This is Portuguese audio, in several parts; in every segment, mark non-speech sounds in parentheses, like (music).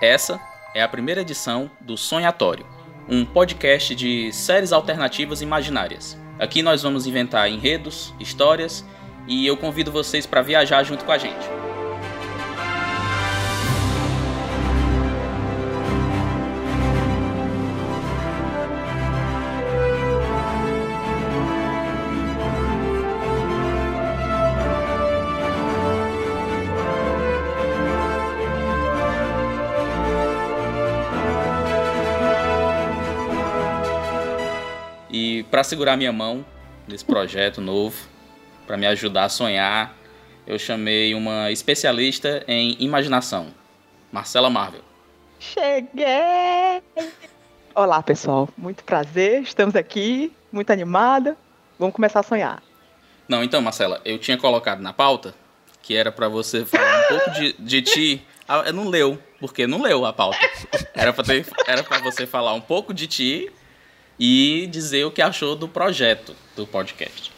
Essa é a primeira edição do Sonhatório, um podcast de séries alternativas imaginárias. Aqui nós vamos inventar enredos, histórias e eu convido vocês para viajar junto com a gente. Para segurar minha mão nesse projeto novo, para me ajudar a sonhar, eu chamei uma especialista em imaginação, Marcela Marvel. Cheguei! Olá, pessoal. Muito prazer. Estamos aqui, muito animada. Vamos começar a sonhar. Não, então, Marcela, eu tinha colocado na pauta que era para você falar um pouco de, de ti. Ah, não leu, porque não leu a pauta. Era para era pra você falar um pouco de ti e dizer o que achou do projeto do podcast.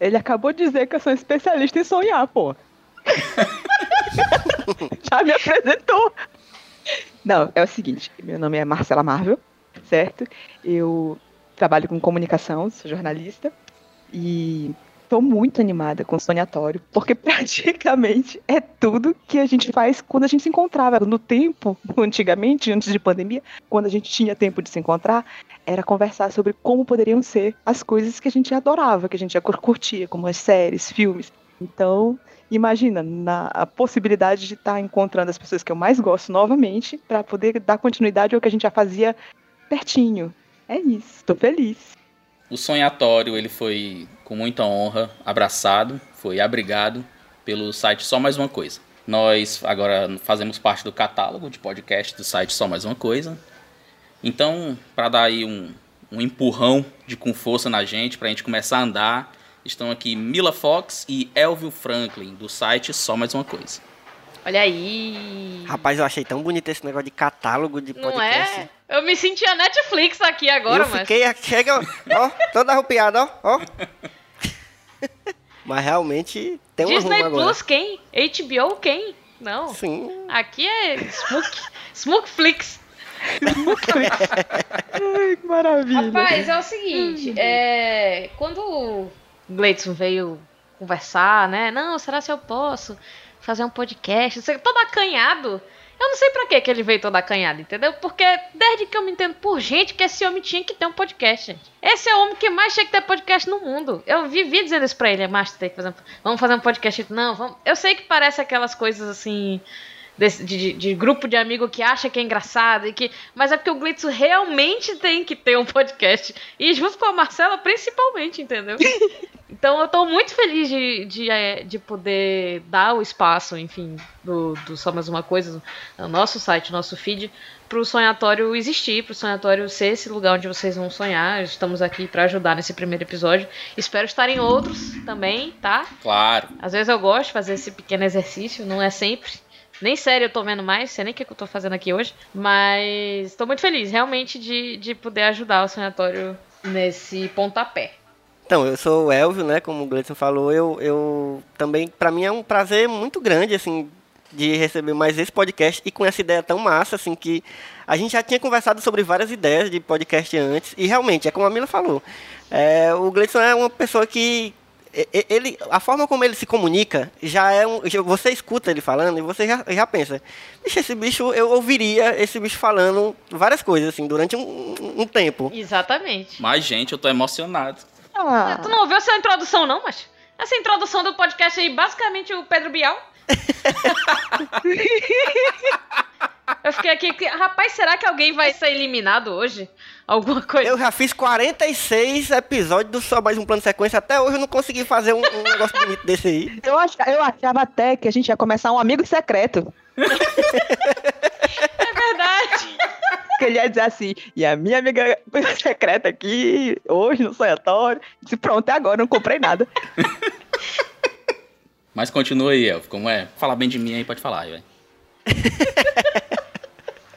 Ele acabou de dizer que eu sou especialista em sonhar, pô. (laughs) Já me apresentou. Não, é o seguinte, meu nome é Marcela Marvel, certo? Eu trabalho com comunicação, sou jornalista e estou muito animada com o sonhatório, porque (laughs) praticamente é tudo que a gente faz quando a gente se encontrava. No tempo, antigamente, antes de pandemia, quando a gente tinha tempo de se encontrar, era conversar sobre como poderiam ser as coisas que a gente adorava, que a gente curtia, como as séries, filmes. Então, imagina na, a possibilidade de estar encontrando as pessoas que eu mais gosto novamente para poder dar continuidade ao que a gente já fazia pertinho. É isso, estou feliz. O sonhatório ele foi com muita honra abraçado, foi abrigado pelo site Só Mais Uma Coisa. Nós agora fazemos parte do catálogo de podcast do site Só Mais Uma Coisa. Então, para dar aí um, um empurrão de com força na gente, para a gente começar a andar, estão aqui Mila Fox e Elvio Franklin, do site Só Mais Uma Coisa. Olha aí. Rapaz, eu achei tão bonito esse negócio de catálogo de podcast. Não é? Eu me senti a Netflix aqui agora, eu fiquei, mas... chega, ó, toda arrupiada, ó, ó. (laughs) mas realmente tem uma Disney Plus agora. quem? HBO quem? Não. Sim. Aqui é Smook, Smookflix. Ai, que maravilha. Rapaz, é o seguinte, é, quando o Gleidson veio conversar, né? Não, será se eu posso fazer um podcast? Todo acanhado. Eu não sei pra que ele veio todo acanhado, entendeu? Porque desde que eu me entendo por gente que esse homem tinha que ter um podcast, gente. Esse é o homem que mais tinha que ter podcast no mundo. Eu vivi dizendo isso pra ele, mas tem que fazer um... vamos fazer um podcast. Não, vamos. Eu sei que parece aquelas coisas assim de, de, de, grupo de amigo que acha que é engraçado e que. Mas é porque o Glitz realmente tem que ter um podcast. E junto com a Marcela, principalmente, entendeu? (laughs) Então eu tô muito feliz de, de, é, de poder dar o espaço, enfim, do, do Só Mais Uma Coisa, no nosso site, nosso feed, pro sonhatório existir, pro sonhatório ser esse lugar onde vocês vão sonhar. Estamos aqui para ajudar nesse primeiro episódio. Espero estar em outros também, tá? Claro. Às vezes eu gosto de fazer esse pequeno exercício, não é sempre. Nem sério eu tô vendo mais, sei nem o que eu tô fazendo aqui hoje. Mas tô muito feliz, realmente, de, de poder ajudar o sonhatório nesse pontapé. Então, eu sou o Elvio, né? Como o Gleison falou, eu, eu também, para mim é um prazer muito grande, assim, de receber mais esse podcast e com essa ideia tão massa, assim, que a gente já tinha conversado sobre várias ideias de podcast antes, e realmente, é como a Mila falou, é, o Gleison é uma pessoa que, ele, a forma como ele se comunica já é um. Você escuta ele falando e você já, já pensa, bicho, esse bicho, eu ouviria esse bicho falando várias coisas, assim, durante um, um tempo. Exatamente. Mas, gente, eu tô emocionado. Ah. Tu não ouviu essa introdução, não, mas? Essa introdução do podcast aí, basicamente o Pedro Bial. (laughs) eu fiquei aqui, rapaz, será que alguém vai ser eliminado hoje? alguma coisa. Eu já fiz 46 episódios do Só Mais Um Plano de Sequência. Até hoje eu não consegui fazer um, um negócio bonito desse aí. Eu achava, eu achava até que a gente ia começar um amigo secreto. é verdade. Que ele ia dizer assim, e a minha amiga secreta aqui, hoje no sonhatório. Disse, pronto, é agora, não comprei nada. Mas continua aí, Elf, como é? Fala bem de mim aí, pode falar, velho. (laughs)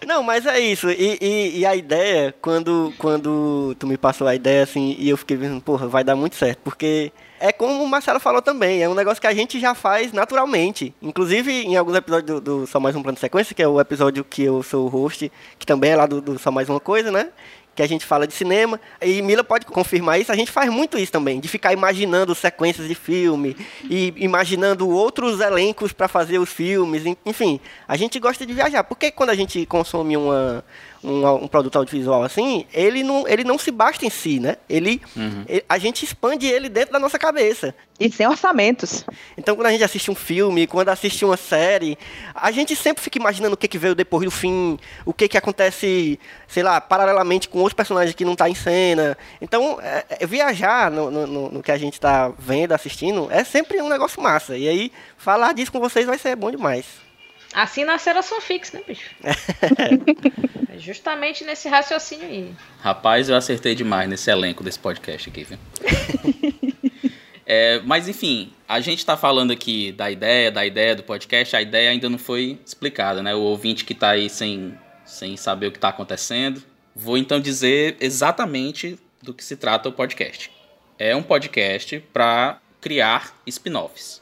Não, mas é isso. E, e, e, a ideia, quando, quando tu me passou a ideia, assim, e eu fiquei vendo, porra, vai dar muito certo. Porque é como o Marcelo falou também, é um negócio que a gente já faz naturalmente. Inclusive, em alguns episódios do, do Só Mais Um Plano de Sequência, que é o episódio que eu sou o host, que também é lá do, do Só Mais Uma Coisa, né? Que a gente fala de cinema, e Mila pode confirmar isso, a gente faz muito isso também, de ficar imaginando sequências de filme e imaginando outros elencos para fazer os filmes, enfim, a gente gosta de viajar. Porque quando a gente consome uma, um, um, produto audiovisual assim, ele não, ele não se basta em si, né? Ele, uhum. ele, a gente expande ele dentro da nossa cabeça. E sem orçamentos. Então, quando a gente assiste um filme, quando assiste uma série, a gente sempre fica imaginando o que, que veio depois do fim, o que, que acontece, sei lá, paralelamente com outros personagens que não estão tá em cena. Então, é, é, viajar no, no, no, que a gente está vendo, assistindo, é sempre um negócio massa. E aí, falar disso com vocês vai ser bom demais. Assim nasceram as fanfics, né, bicho? (laughs) é justamente nesse raciocínio aí. Rapaz, eu acertei demais nesse elenco desse podcast aqui, viu? (laughs) é, mas enfim, a gente está falando aqui da ideia, da ideia do podcast, a ideia ainda não foi explicada, né? O ouvinte que está aí sem, sem saber o que está acontecendo. Vou então dizer exatamente do que se trata o podcast. É um podcast para criar spin-offs.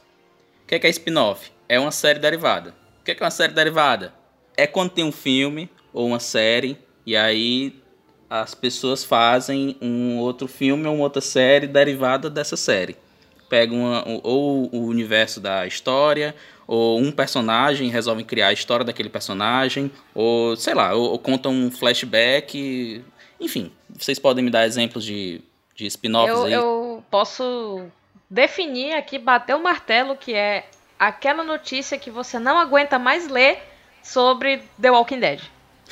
O que é, que é spin-off? É uma série derivada o que é uma série derivada? É quando tem um filme ou uma série e aí as pessoas fazem um outro filme ou uma outra série derivada dessa série. Pegam uma, ou o universo da história, ou um personagem, resolvem criar a história daquele personagem, ou sei lá, ou, ou contam um flashback. Enfim, vocês podem me dar exemplos de, de spin-offs aí? Eu posso definir aqui, bater o martelo, que é aquela notícia que você não aguenta mais ler sobre The Walking Dead.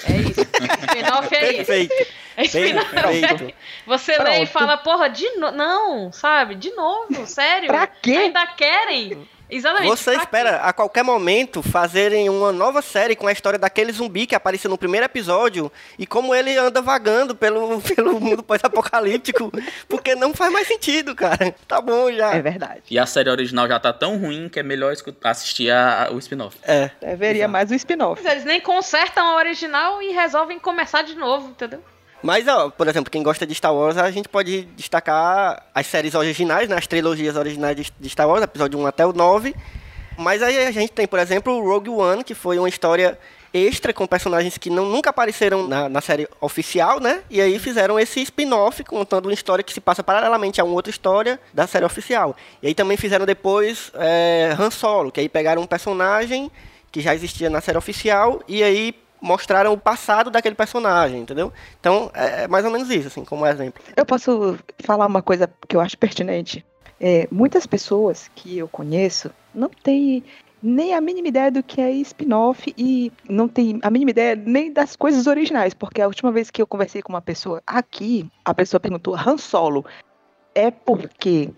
É isso. (laughs) Spin-off é Perfeito. isso. É Perfeito. É você Pronto. lê e fala, porra, de novo. Não, sabe? De novo, sério. pra quê? Ainda querem? Exatamente. Você espera a qualquer momento fazerem uma nova série com a história daquele zumbi que apareceu no primeiro episódio e como ele anda vagando pelo, (laughs) pelo mundo pós-apocalíptico, porque não faz mais sentido, cara. Tá bom já. É verdade. E a série original já tá tão ruim que é melhor assistir a, a, o spin-off. É. Deveria mais o spin-off. Eles nem consertam a original e resolvem começar de novo, entendeu? Mas, ó, por exemplo, quem gosta de Star Wars, a gente pode destacar as séries originais, né, as trilogias originais de Star Wars, episódio 1 até o 9. Mas aí a gente tem, por exemplo, Rogue One, que foi uma história extra com personagens que não, nunca apareceram na, na série oficial, né? E aí fizeram esse spin-off contando uma história que se passa paralelamente a uma outra história da série oficial. E aí também fizeram depois é, Han Solo, que aí pegaram um personagem que já existia na série oficial e aí mostraram o passado daquele personagem, entendeu? Então, é, é mais ou menos isso, assim, como exemplo. Eu posso falar uma coisa que eu acho pertinente. É, muitas pessoas que eu conheço não têm nem a mínima ideia do que é spin-off e não tem a mínima ideia nem das coisas originais, porque a última vez que eu conversei com uma pessoa aqui, a pessoa perguntou Han Solo é porque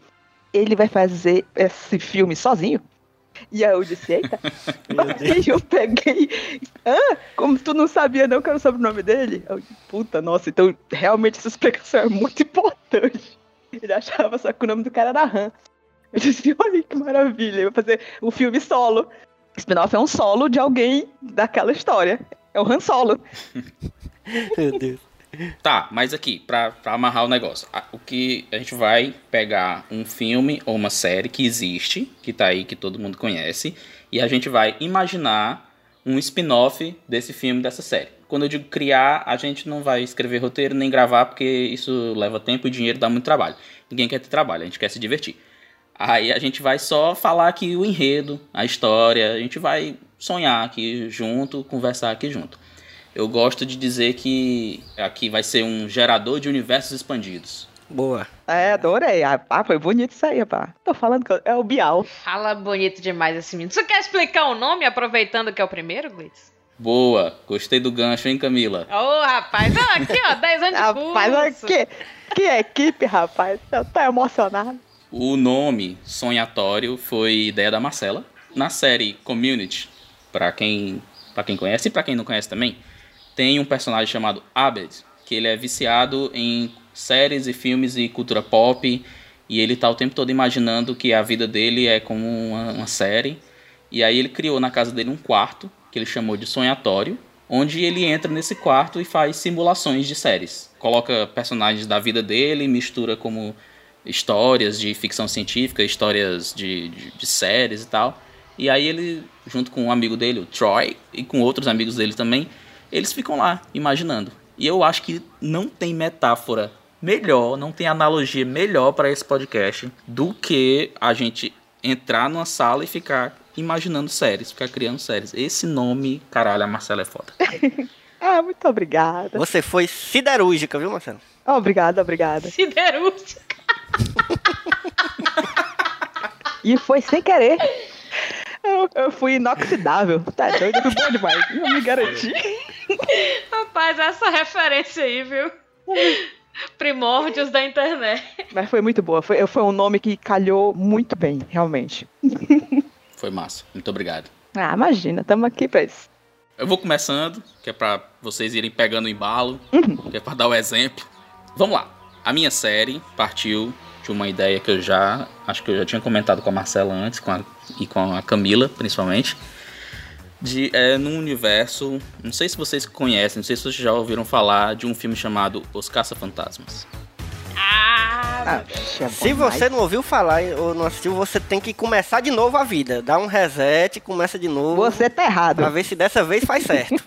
ele vai fazer esse filme sozinho? E aí eu disse, eita. (laughs) aí eu peguei. Ah, como tu não sabia não que era o sobrenome dele? Eu, Puta, nossa, então realmente essa explicação é muito (laughs) importante. Ele achava só que o nome do cara era Han. Eu disse, olha que maravilha, eu vou fazer um filme solo. Spin-off é um solo de alguém daquela história. É o Han Solo. (laughs) Meu Deus. Tá, mas aqui, pra, pra amarrar o negócio, o que a gente vai pegar um filme ou uma série que existe, que tá aí, que todo mundo conhece, e a gente vai imaginar um spin-off desse filme, dessa série. Quando eu digo criar, a gente não vai escrever roteiro nem gravar, porque isso leva tempo e dinheiro, dá muito trabalho. Ninguém quer ter trabalho, a gente quer se divertir. Aí a gente vai só falar aqui o enredo, a história, a gente vai sonhar aqui junto, conversar aqui junto. Eu gosto de dizer que aqui vai ser um gerador de universos expandidos. Boa. É, adorei. Ah, foi bonito isso aí, pá. Tô falando que é o Bial. Fala bonito demais esse menino. Você quer explicar o nome, aproveitando que é o primeiro, Glitz? Boa. Gostei do gancho, hein, Camila? Ô, oh, rapaz. Aqui, ó, 10 anos de curso. Rapaz, que, que equipe, rapaz. Eu tô emocionado. O nome Sonhatório foi ideia da Marcela. Na série Community, para quem, pra quem conhece e para quem não conhece também, tem um personagem chamado Abed, que ele é viciado em séries e filmes e cultura pop, e ele tá o tempo todo imaginando que a vida dele é como uma, uma série. E aí ele criou na casa dele um quarto, que ele chamou de sonhatório, onde ele entra nesse quarto e faz simulações de séries. Coloca personagens da vida dele, mistura como histórias de ficção científica, histórias de, de, de séries e tal. E aí ele, junto com um amigo dele, o Troy, e com outros amigos dele também, eles ficam lá, imaginando. E eu acho que não tem metáfora melhor, não tem analogia melhor para esse podcast do que a gente entrar numa sala e ficar imaginando séries, ficar criando séries. Esse nome, caralho, a Marcela é foda. (laughs) ah, muito obrigada. Você foi siderúrgica, viu, Marcelo? Obrigada, obrigada. Siderúrgica. (laughs) e foi sem querer. Eu, eu fui inoxidável. Tá doido, foi bom demais. Eu me garanti. Rapaz, essa referência aí, viu? Primórdios da internet. Mas foi muito boa. Foi, foi um nome que calhou muito bem, realmente. (laughs) Foi massa. Muito obrigado. Ah, imagina, estamos aqui pra isso. Eu vou começando, que é pra vocês irem pegando o embalo, uhum. que é pra dar o exemplo. Vamos lá. A minha série partiu de uma ideia que eu já. Acho que eu já tinha comentado com a Marcela antes com a, e com a Camila, principalmente. De, é num universo. Não sei se vocês conhecem, não sei se vocês já ouviram falar de um filme chamado Os Caça-Fantasmas. Ah, ah se você não ouviu falar ou não assistiu, você tem que começar de novo a vida. Dá um reset, começa de novo. Você tá errado. Pra ver se dessa vez faz certo.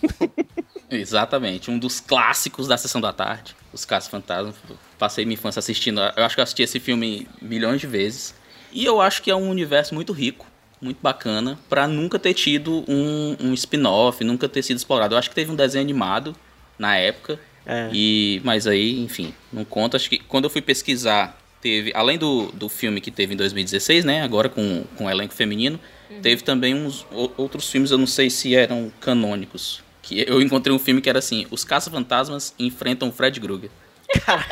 (laughs) Exatamente, um dos clássicos da sessão da tarde, Os Casos Fantasmas. Passei minha infância assistindo, eu acho que eu assisti esse filme milhões de vezes. E eu acho que é um universo muito rico, muito bacana, para nunca ter tido um, um spin-off, nunca ter sido explorado. Eu acho que teve um desenho animado na época, é. e mas aí, enfim, não conta. Acho que quando eu fui pesquisar, teve, além do, do filme que teve em 2016, né, agora com, com o elenco feminino, uhum. teve também uns outros filmes, eu não sei se eram canônicos, que eu encontrei um filme que era assim: Os Caça-Fantasmas enfrentam Fred Krueger. Caralho.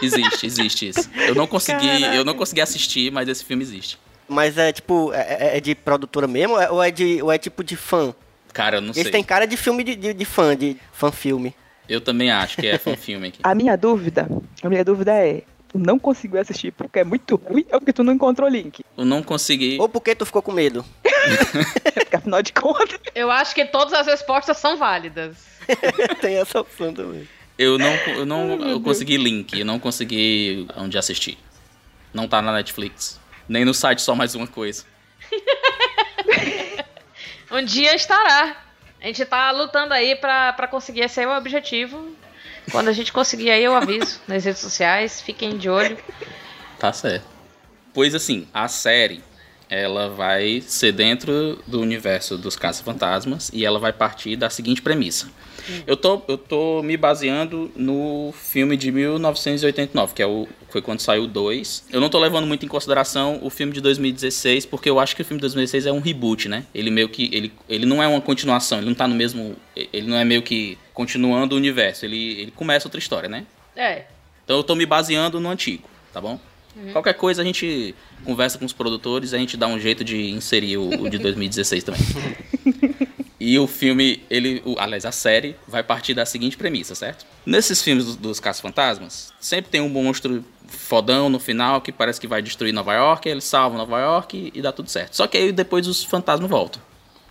Existe, existe isso. Eu não consegui, Caralho. eu não consegui assistir, mas esse filme existe. Mas é tipo, é, é, é de produtora mesmo ou é, de, ou é tipo de fã? Cara, eu não Esse sei. tem cara de filme de, de, de fã, de fã filme. Eu também acho que é fã filme aqui. (laughs) a minha dúvida, a minha dúvida é, tu não conseguiu assistir porque é muito ruim ou porque tu não encontrou o link? Eu não consegui. Ou porque tu ficou com medo? (laughs) porque afinal de contas. Eu acho que todas as respostas são válidas. (laughs) Tem essa opção também. Eu não, eu não eu consegui link, eu não consegui onde assistir. Não tá na Netflix. Nem no site só mais uma coisa. (laughs) um dia estará. A gente tá lutando aí pra conseguir esse aí o objetivo. Quando a gente conseguir aí, eu aviso (laughs) nas redes sociais. Fiquem de olho. Tá certo. Pois assim, a série ela vai ser dentro do universo dos caça-fantasmas e ela vai partir da seguinte premissa. Eu tô, eu tô me baseando no filme de 1989, que é o, foi quando saiu o 2. Eu não tô levando muito em consideração o filme de 2016, porque eu acho que o filme de 2016 é um reboot, né? Ele meio que. Ele, ele não é uma continuação, ele não tá no mesmo. Ele não é meio que continuando o universo. Ele, ele começa outra história, né? É. Então eu tô me baseando no antigo, tá bom? Uhum. Qualquer coisa a gente conversa com os produtores, a gente dá um jeito de inserir o, o de 2016 também. (laughs) E o filme, ele, o, aliás, a série vai partir da seguinte premissa, certo? Nesses filmes dos, dos caça-fantasmas, sempre tem um monstro fodão no final que parece que vai destruir Nova York, eles salvam Nova York e, e dá tudo certo. Só que aí depois os fantasmas voltam.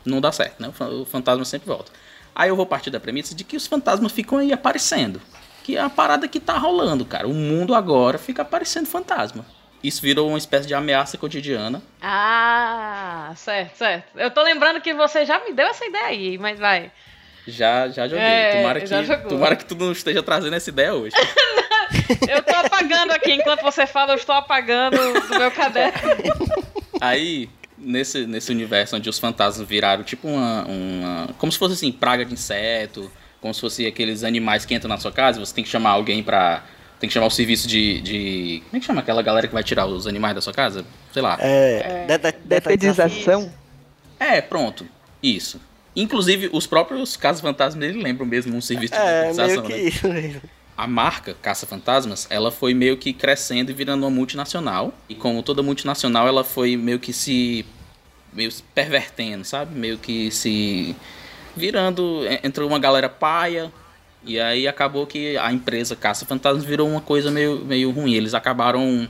Não dá certo, né? O fantasma sempre volta. Aí eu vou partir da premissa de que os fantasmas ficam aí aparecendo que é a parada que tá rolando, cara. O mundo agora fica aparecendo fantasma. Isso virou uma espécie de ameaça cotidiana. Ah, certo, certo. Eu tô lembrando que você já me deu essa ideia aí, mas vai. Já, já joguei. É, tomara, que, tomara que tu não esteja trazendo essa ideia hoje. (laughs) eu tô apagando aqui, enquanto você fala, eu estou apagando do meu caderno. Aí, nesse, nesse universo onde os fantasmas viraram tipo uma, uma. Como se fosse assim, praga de inseto como se fosse aqueles animais que entram na sua casa, você tem que chamar alguém pra. Tem que chamar o serviço de, de. Como é que chama aquela galera que vai tirar os animais da sua casa? Sei lá. É. é detetização? É, pronto. Isso. Inclusive, os próprios Caça Fantasmas ele lembram mesmo um serviço de é, detetização. Meio que né? isso mesmo. A marca Caça Fantasmas, ela foi meio que crescendo e virando uma multinacional. E como toda multinacional, ela foi meio que se. meio se pervertendo, sabe? Meio que se virando. Entrou uma galera paia. E aí acabou que a empresa Caça Fantasmas virou uma coisa meio, meio ruim. Eles acabaram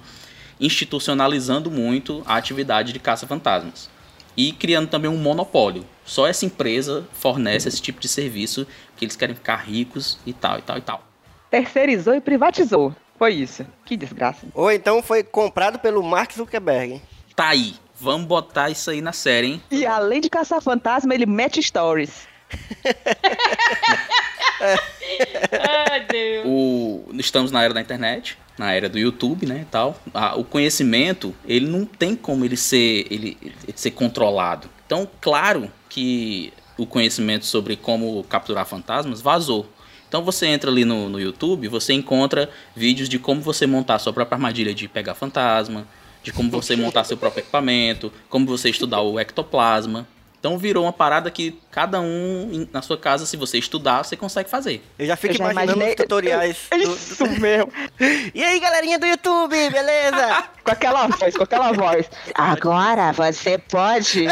institucionalizando muito a atividade de caça fantasmas. e criando também um monopólio. Só essa empresa fornece esse tipo de serviço que eles querem ficar ricos e tal e tal e tal. Terceirizou e privatizou. Foi isso. Que desgraça. Ou então foi comprado pelo Mark Zuckerberg. Tá aí. Vamos botar isso aí na série, hein? E além de caçar fantasma, ele mete stories. (laughs) (laughs) Ai, Deus. O, estamos na era da internet, na era do YouTube, né, tal. O conhecimento, ele não tem como ele ser, ele, ele ser controlado. Então, claro que o conhecimento sobre como capturar fantasmas vazou. Então você entra ali no, no YouTube, você encontra vídeos de como você montar sua própria armadilha de pegar fantasma, de como você montar seu próprio equipamento, como você estudar o ectoplasma. Então virou uma parada que cada um na sua casa, se você estudar, você consegue fazer. Eu já fico Eu já imaginando imaginei- os tutoriais. (laughs) do- Isso mesmo. (laughs) E aí, galerinha do YouTube, beleza? (laughs) Com aquela voz, com aquela voz. Agora você pode.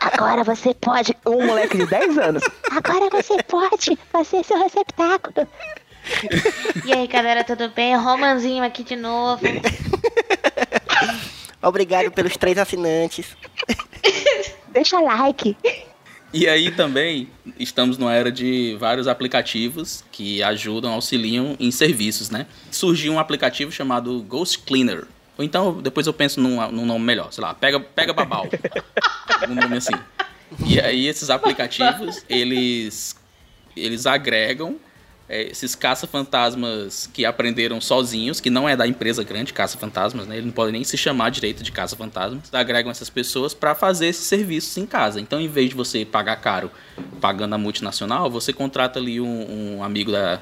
Agora você pode. Um moleque de 10 anos. Agora você pode fazer seu receptáculo. E aí, galera, tudo bem? Romanzinho aqui de novo. Obrigado pelos três assinantes. Deixa like. E aí também estamos numa era de vários aplicativos que ajudam, auxiliam em serviços, né? Surgiu um aplicativo chamado Ghost Cleaner. Ou então, depois eu penso num, num nome melhor, sei lá, pega, pega babau. (laughs) um nome assim. E aí esses aplicativos, eles, eles agregam é, esses caça-fantasmas que aprenderam sozinhos, que não é da empresa grande caça-fantasmas, né? Eles não podem nem se chamar direito de caça-fantasmas. Agregam essas pessoas para fazer esses serviços em casa. Então, em vez de você pagar caro pagando a multinacional, você contrata ali um, um amigo da,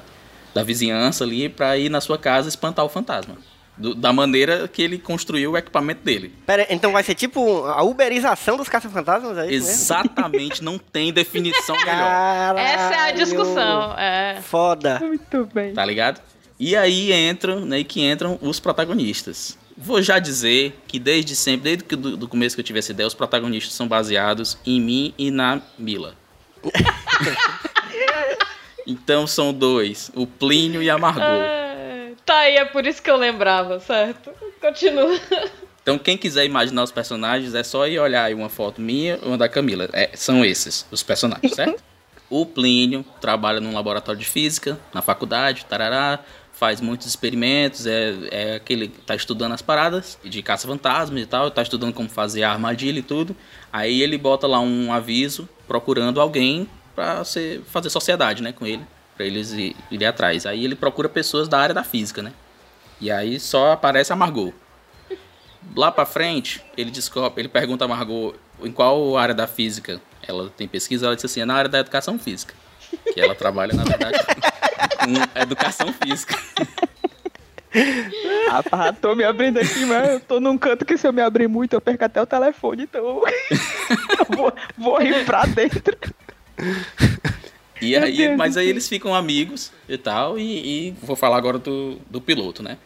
da vizinhança ali para ir na sua casa espantar o fantasma. Do- da maneira que ele construiu o equipamento dele. Pera, então vai ser tipo a uberização dos caça-fantasmas? É? Exatamente, não tem definição melhor. Caralho. Essa é a discussão. É. Foda. Muito bem. Tá ligado? E aí entram, né, que entram os protagonistas. Vou já dizer que desde sempre, desde que do, do começo que eu tive essa ideia, os protagonistas são baseados em mim e na Mila. (laughs) então são dois, o Plínio e a Margot. Tá aí, é por isso que eu lembrava, certo? Continua. Então quem quiser imaginar os personagens é só ir olhar aí uma foto minha ou uma da Camila. É, são esses os personagens, certo? (laughs) o Plínio trabalha num laboratório de física na faculdade, tarará, faz muitos experimentos, é, é aquele que tá estudando as paradas de caça-fantasmas e tal, tá estudando como fazer a armadilha e tudo. Aí ele bota lá um aviso procurando alguém pra ser, fazer sociedade, né, com ele, pra eles ir- irem atrás. Aí ele procura pessoas da área da física, né? E aí só aparece a Margot. Lá pra frente, ele descobre, ele pergunta a Margot em qual área da física ela tem pesquisa, ela disse assim, é na área da educação física. Que ela trabalha, na verdade, com educação física. (laughs) Rapaz, tô me abrindo aqui, mas eu tô num canto que se eu me abrir muito, eu perco até o telefone, então (laughs) eu vou, vou ir pra dentro. E Meu aí, Deus mas aí eles ficam amigos e tal, e, e vou falar agora do, do piloto, né?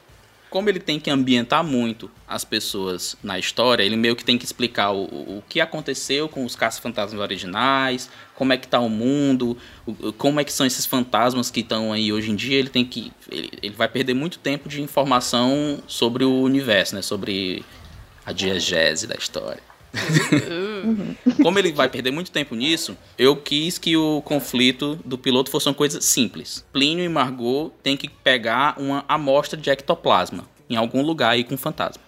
Como ele tem que ambientar muito as pessoas na história, ele meio que tem que explicar o, o que aconteceu com os caça-fantasmas originais, como é que tá o mundo, o- como é que são esses fantasmas que estão aí hoje em dia. Ele tem que. Ele, ele vai perder muito tempo de informação sobre o universo, né? Sobre a diegese da história. (laughs) Como ele vai perder muito tempo nisso, eu quis que o conflito do piloto fosse uma coisa simples. Plínio e Margot têm que pegar uma amostra de ectoplasma em algum lugar aí com fantasma.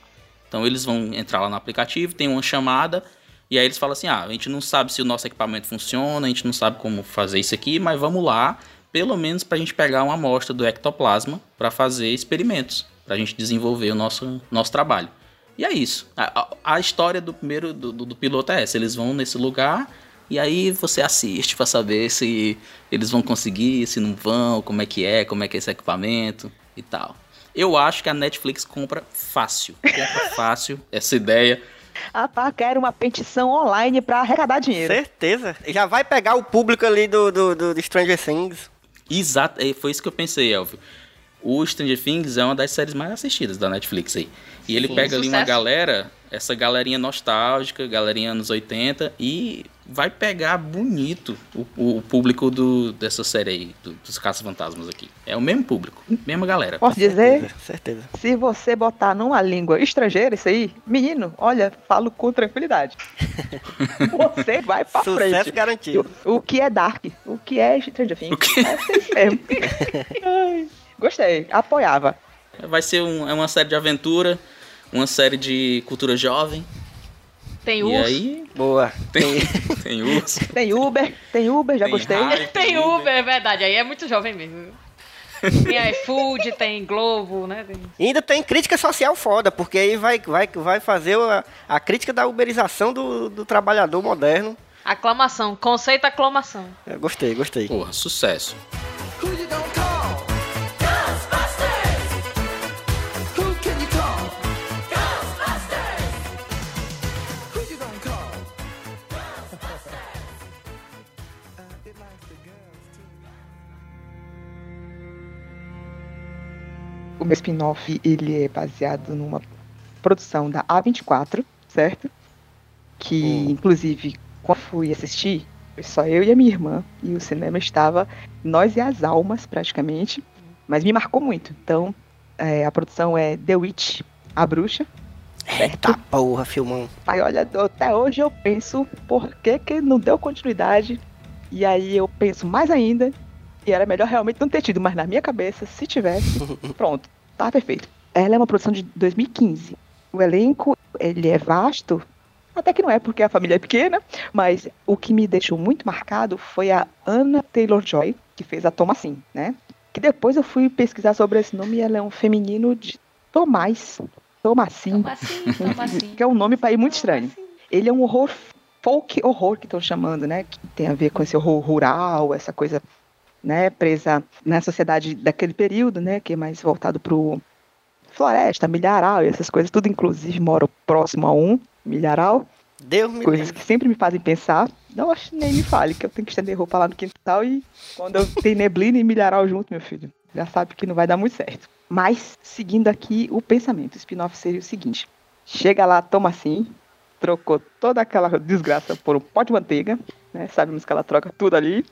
Então eles vão entrar lá no aplicativo, tem uma chamada e aí eles falam assim: "Ah, a gente não sabe se o nosso equipamento funciona, a gente não sabe como fazer isso aqui, mas vamos lá, pelo menos pra gente pegar uma amostra do ectoplasma para fazer experimentos, pra gente desenvolver o nosso nosso trabalho". E é isso. A, a- a história do primeiro do, do- do piloto é essa. Eles vão nesse lugar e aí você assiste pra saber se eles vão conseguir, se não vão, como é que é, como é que é esse equipamento e tal. Eu acho que a Netflix compra fácil. Compra (laughs) fácil essa ideia. Rapaz, quero uma petição online pra arrecadar dinheiro. Certeza. Já vai pegar o público ali do, do, do, do Stranger Things. Exato, é, foi isso que eu pensei, Elvio. O Stranger Things é uma das séries mais assistidas da Netflix aí. E ele Sim, pega ali uma sucesso. galera, essa galerinha nostálgica, galerinha anos 80, e vai pegar bonito o, o público do, dessa série aí, do, dos Caça-Fantasmas aqui. É o mesmo público, mesma galera. Posso dizer? Certeza, certeza. Se você botar numa língua estrangeira isso aí, menino, olha, falo com tranquilidade. (laughs) Você vai pra Sucesso frente. garantido. O, o que é Dark? O que é Stranger Things? O que- É isso mesmo. (laughs) Gostei, apoiava. Vai ser um, é uma série de aventura, uma série de cultura jovem. Tem E urso. aí Boa. tem, tem (laughs) urso. Tem Uber, tem Uber, já Tem gostei. (laughs) Tem Uber, é verdade. Aí é muito jovem mesmo. Tem (laughs) iFood, tem Globo, né? Tem- E ainda tem crítica social foda, porque aí vai, vai, vai fazer a, a crítica da uberização do, do trabalhador moderno. Aclamação, conceito aclamação. Eu gostei, gostei. Porra, sucesso. O meu spin-off, ele é baseado numa produção da A24, certo? Que, inclusive, quando fui assistir, foi só eu e a minha irmã, e o cinema estava nós e as almas, praticamente, mas me marcou muito. Então, é, a produção é The Witch, A Bruxa. Eita porra, filmão. Pai, olha, até hoje eu penso por que, que não deu continuidade, e aí eu penso mais ainda, e era melhor realmente não ter tido, mas na minha cabeça, se tivesse, (laughs) pronto, tá perfeito. Ela é uma produção de 2015. O elenco, ele é vasto, até que não é porque a família é pequena, mas o que me deixou muito marcado foi a Anna Taylor-Joy, que fez a Thomasin, né? Que depois eu fui pesquisar sobre esse nome e ela é um feminino de Tomás. Thomasin, Toma assim, (laughs) toma assim. que é um nome para ir muito estranho. Ele é um horror, folk horror que estão chamando, né? Que tem a ver com esse horror rural, essa coisa, né? Presa na sociedade daquele período, né? Que é mais voltado pro floresta, milharal e essas coisas. Tudo, inclusive, mora próximo a um milharal. Deus me Coisas que sempre me fazem pensar. Não, acho nem me fale, que eu tenho que estender roupa lá no quintal e quando eu tenho neblina e milharal junto, meu filho, já sabe que não vai dar muito certo. Mas, seguindo aqui o pensamento, o spin-off seria o seguinte: chega lá, toma assim, trocou toda aquela desgraça por um pó de manteiga, né? Sabemos que ela troca tudo ali.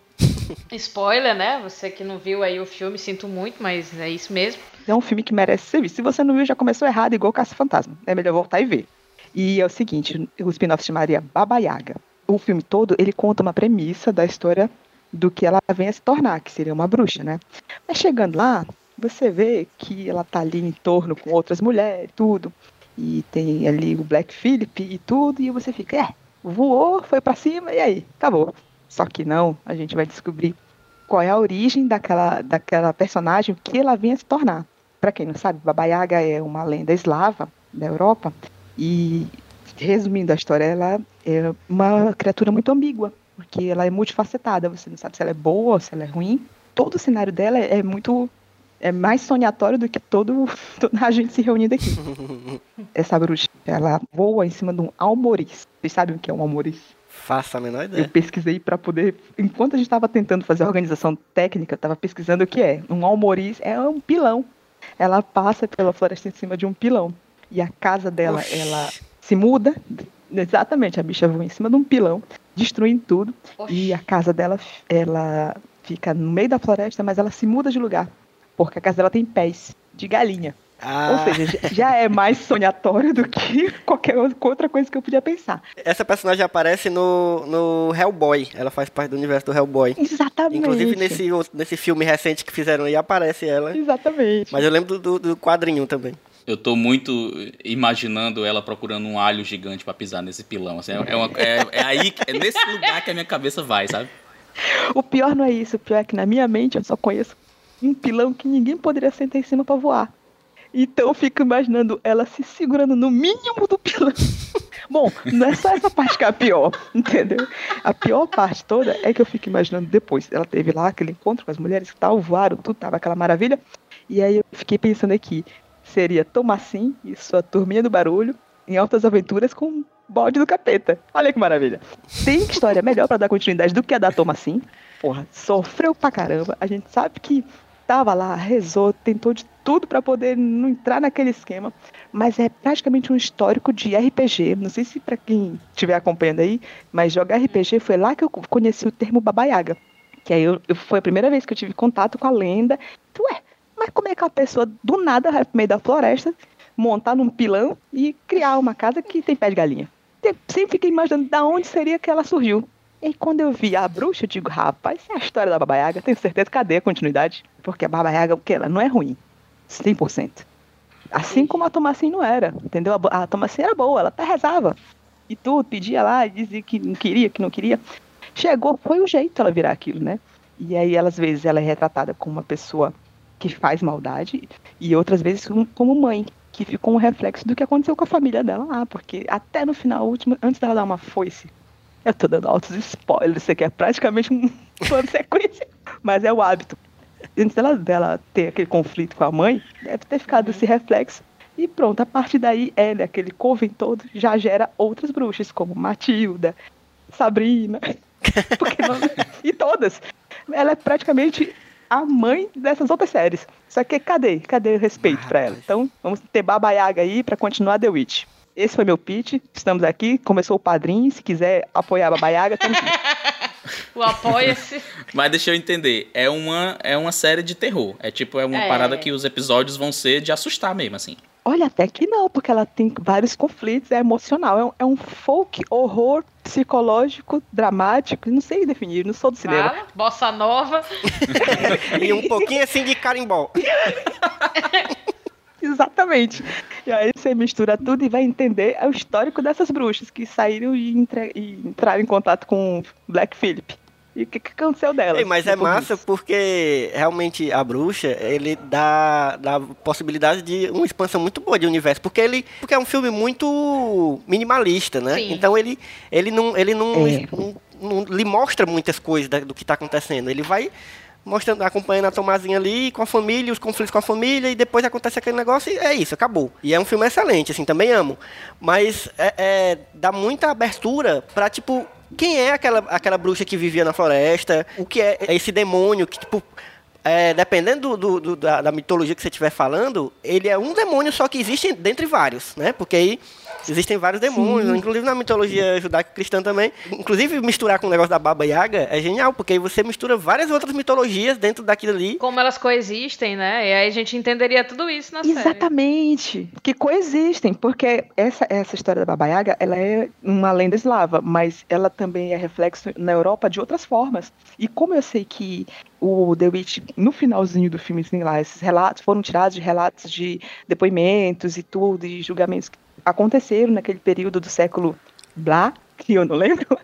Spoiler, né? Você que não viu aí o filme, sinto muito, mas é isso mesmo. É um filme que merece ser visto. Se você não viu, já começou errado, igual Caça Fantasma. É melhor voltar e ver. E é o seguinte, o spin-off se chamaria Baba Yaga. O filme todo, ele conta uma premissa da história do que ela vem a se tornar, que seria uma bruxa, né? Mas chegando lá, você vê que ela tá ali em torno com outras mulheres, tudo. E tem ali o Black Phillip e tudo, e você fica, é, voou, foi pra cima, e aí? Acabou. Só que não, a gente vai descobrir qual é a origem daquela, daquela personagem, o que ela vinha se tornar. Para quem não sabe, Baba Yaga é uma lenda eslava da Europa e, resumindo a história, ela é uma criatura muito ambígua, porque ela é multifacetada, você não sabe se ela é boa ou se ela é ruim. Todo o cenário dela é, é muito é mais sonhatório do que todo, (laughs) toda a gente se reunindo aqui. (laughs) Essa bruxa, ela voa em cima de um almoriz. Vocês sabem o que é um almoriz? Faça a menor Eu ideia. pesquisei para poder. Enquanto a gente estava tentando fazer a organização técnica, eu estava pesquisando o que é. Um almoriz é um pilão. Ela passa pela floresta em cima de um pilão. E a casa dela, Oxi. ela se muda. Exatamente, a bicha voa em cima de um pilão, destruindo tudo. E a casa dela, ela fica no meio da floresta, mas ela se muda de lugar. Porque a casa dela tem pés de galinha. Ah, Ou seja, já- é mais sonhatório do que (laughs) qualquer outra coisa que eu podia pensar. essa personagem aparece no, no Hellboy. Ela faz parte do universo do Hellboy. Exatamente. Inclusive nesse, nesse filme recente que fizeram aí aparece ela. Exatamente. Mas eu lembro do, do, do quadrinho também. Eu tô muito imaginando ela procurando um alho gigante pra pisar nesse pilão. Assim, é, é uma- é- é aí, que- é nesse lugar que a minha cabeça vai, sabe? O pior não é isso, o pior é que na minha mente eu só conheço um pilão que ninguém poderia sentar em cima pra voar. Então eu fico imaginando ela se segurando no mínimo do pilão. (laughs) Bom, não é só essa parte que é a pior, entendeu? A pior parte toda é que eu fico imaginando depois. Ela teve lá aquele encontro com as mulheres que tal, voaram, tudo, tava aquela maravilha. E aí eu fiquei pensando aqui, seria Tomassim e sua turminha do barulho em altas aventuras com o bode do capeta. Olha que maravilha. Tem história melhor pra dar continuidade do que a da Tomassim. Porra, sofreu pra caramba. A gente sabe que tava lá, rezou, tentou de tudo para poder não entrar naquele esquema, mas é praticamente um histórico de RPG. Não sei se para quem estiver acompanhando aí, mas jogar RPG foi lá que eu conheci o termo Baba Yaga. Que aí eu, eu- foi a primeira vez que eu tive contato com a lenda. Ué, mas como é que uma pessoa do nada vai pro meio da floresta, montar num pilão e criar uma casa que tem pé de galinha? Sempre fiquei imaginando de onde seria que ela surgiu. E quando eu vi a bruxa, eu digo, rapaz, é a história da Baba Yaga, tenho certeza, cadê a continuidade? Porque a Baba Yaga, o que ela não é ruim, 100%. Assim como a Tomacinha não era, entendeu? A, a Tomacinha era boa, ela até rezava. E tudo, pedia lá, e dizia que não queria, que não queria. Chegou, foi o jeito ela virar aquilo, né? E aí, ela, às vezes, ela é retratada como uma pessoa que faz maldade, e outras vezes como, como mãe, que ficou um reflexo do que aconteceu com a família dela lá, porque até no final, último, antes dela dar uma foice, eu tô dando altos spoilers, isso aqui é praticamente um (laughs) plano sequência, mas é o hábito. Antes dela, dela ter aquele conflito com a mãe, deve ter ficado esse reflexo. E pronto, a partir daí, ela, aquele coven todo, já gera outras bruxas, como Matilda, Sabrina, (laughs) não- e todas. Ela é praticamente a mãe dessas outras séries. Só que cadê? Cadê o respeito pra ela? Então, vamos ter Baba Yaga aí pra continuar The Witch. Esse foi meu pitch. Estamos aqui. Começou o padrinho. Se quiser apoiar a Baba Yaga, estamos (laughs) aqui. O apoia-se. Mas deixa eu entender, é uma, é uma série de terror. É tipo, é uma É. parada que os episódios vão ser de assustar mesmo, assim. Olha, até que não, porque ela tem vários conflitos, é emocional. É um, é um folk horror psicológico, dramático. Não sei definir, não sou do cinema. Fala, bossa nova. (laughs) E um pouquinho assim de carimbó. (laughs) (laughs) Exatamente. E aí você mistura tudo e vai entender o histórico dessas bruxas que saíram e, entre- e entraram em contato com Black Phillip. E o que, que aconteceu delas? Ei, mas é depois massa disso? porque realmente a bruxa, ele dá, dá possibilidade de uma expansão muito boa de universo. Porque ele porque é um filme muito minimalista, né? Sim. Então ele, ele não, ele não, É. não, não lhe mostra muitas coisas da- do que está acontecendo. Ele vai mostrando, acompanhando a Tomazinha ali com a família, os conflitos com a família, e depois acontece aquele negócio e é isso, acabou. E é um filme excelente, assim, também amo. Mas é, é, dá muita abertura pra, tipo, quem é aquela, aquela bruxa que vivia na floresta, o que é esse demônio que, tipo, é, dependendo do, do- da, da mitologia que você estiver falando, ele é um demônio só que existe dentre vários, né? Porque aí existem vários demônios, inclusive na mitologia judaico-cristã também. Inclusive, misturar com o negócio da Baba Yaga é genial, porque aí você mistura várias outras mitologias dentro daquilo ali. Como elas coexistem, né? E aí a gente entenderia tudo isso na série. Exatamente, que coexistem, porque essa, essa história da Baba Yaga, ela é uma lenda eslava, mas ela também é reflexo na Europa de outras formas. E como eu sei que o The Witch, no finalzinho do filme, assim, lá, esses relatos foram tirados de relatos de depoimentos e tudo, e julgamentos que aconteceram naquele período do século Blá, que eu não lembro. (laughs)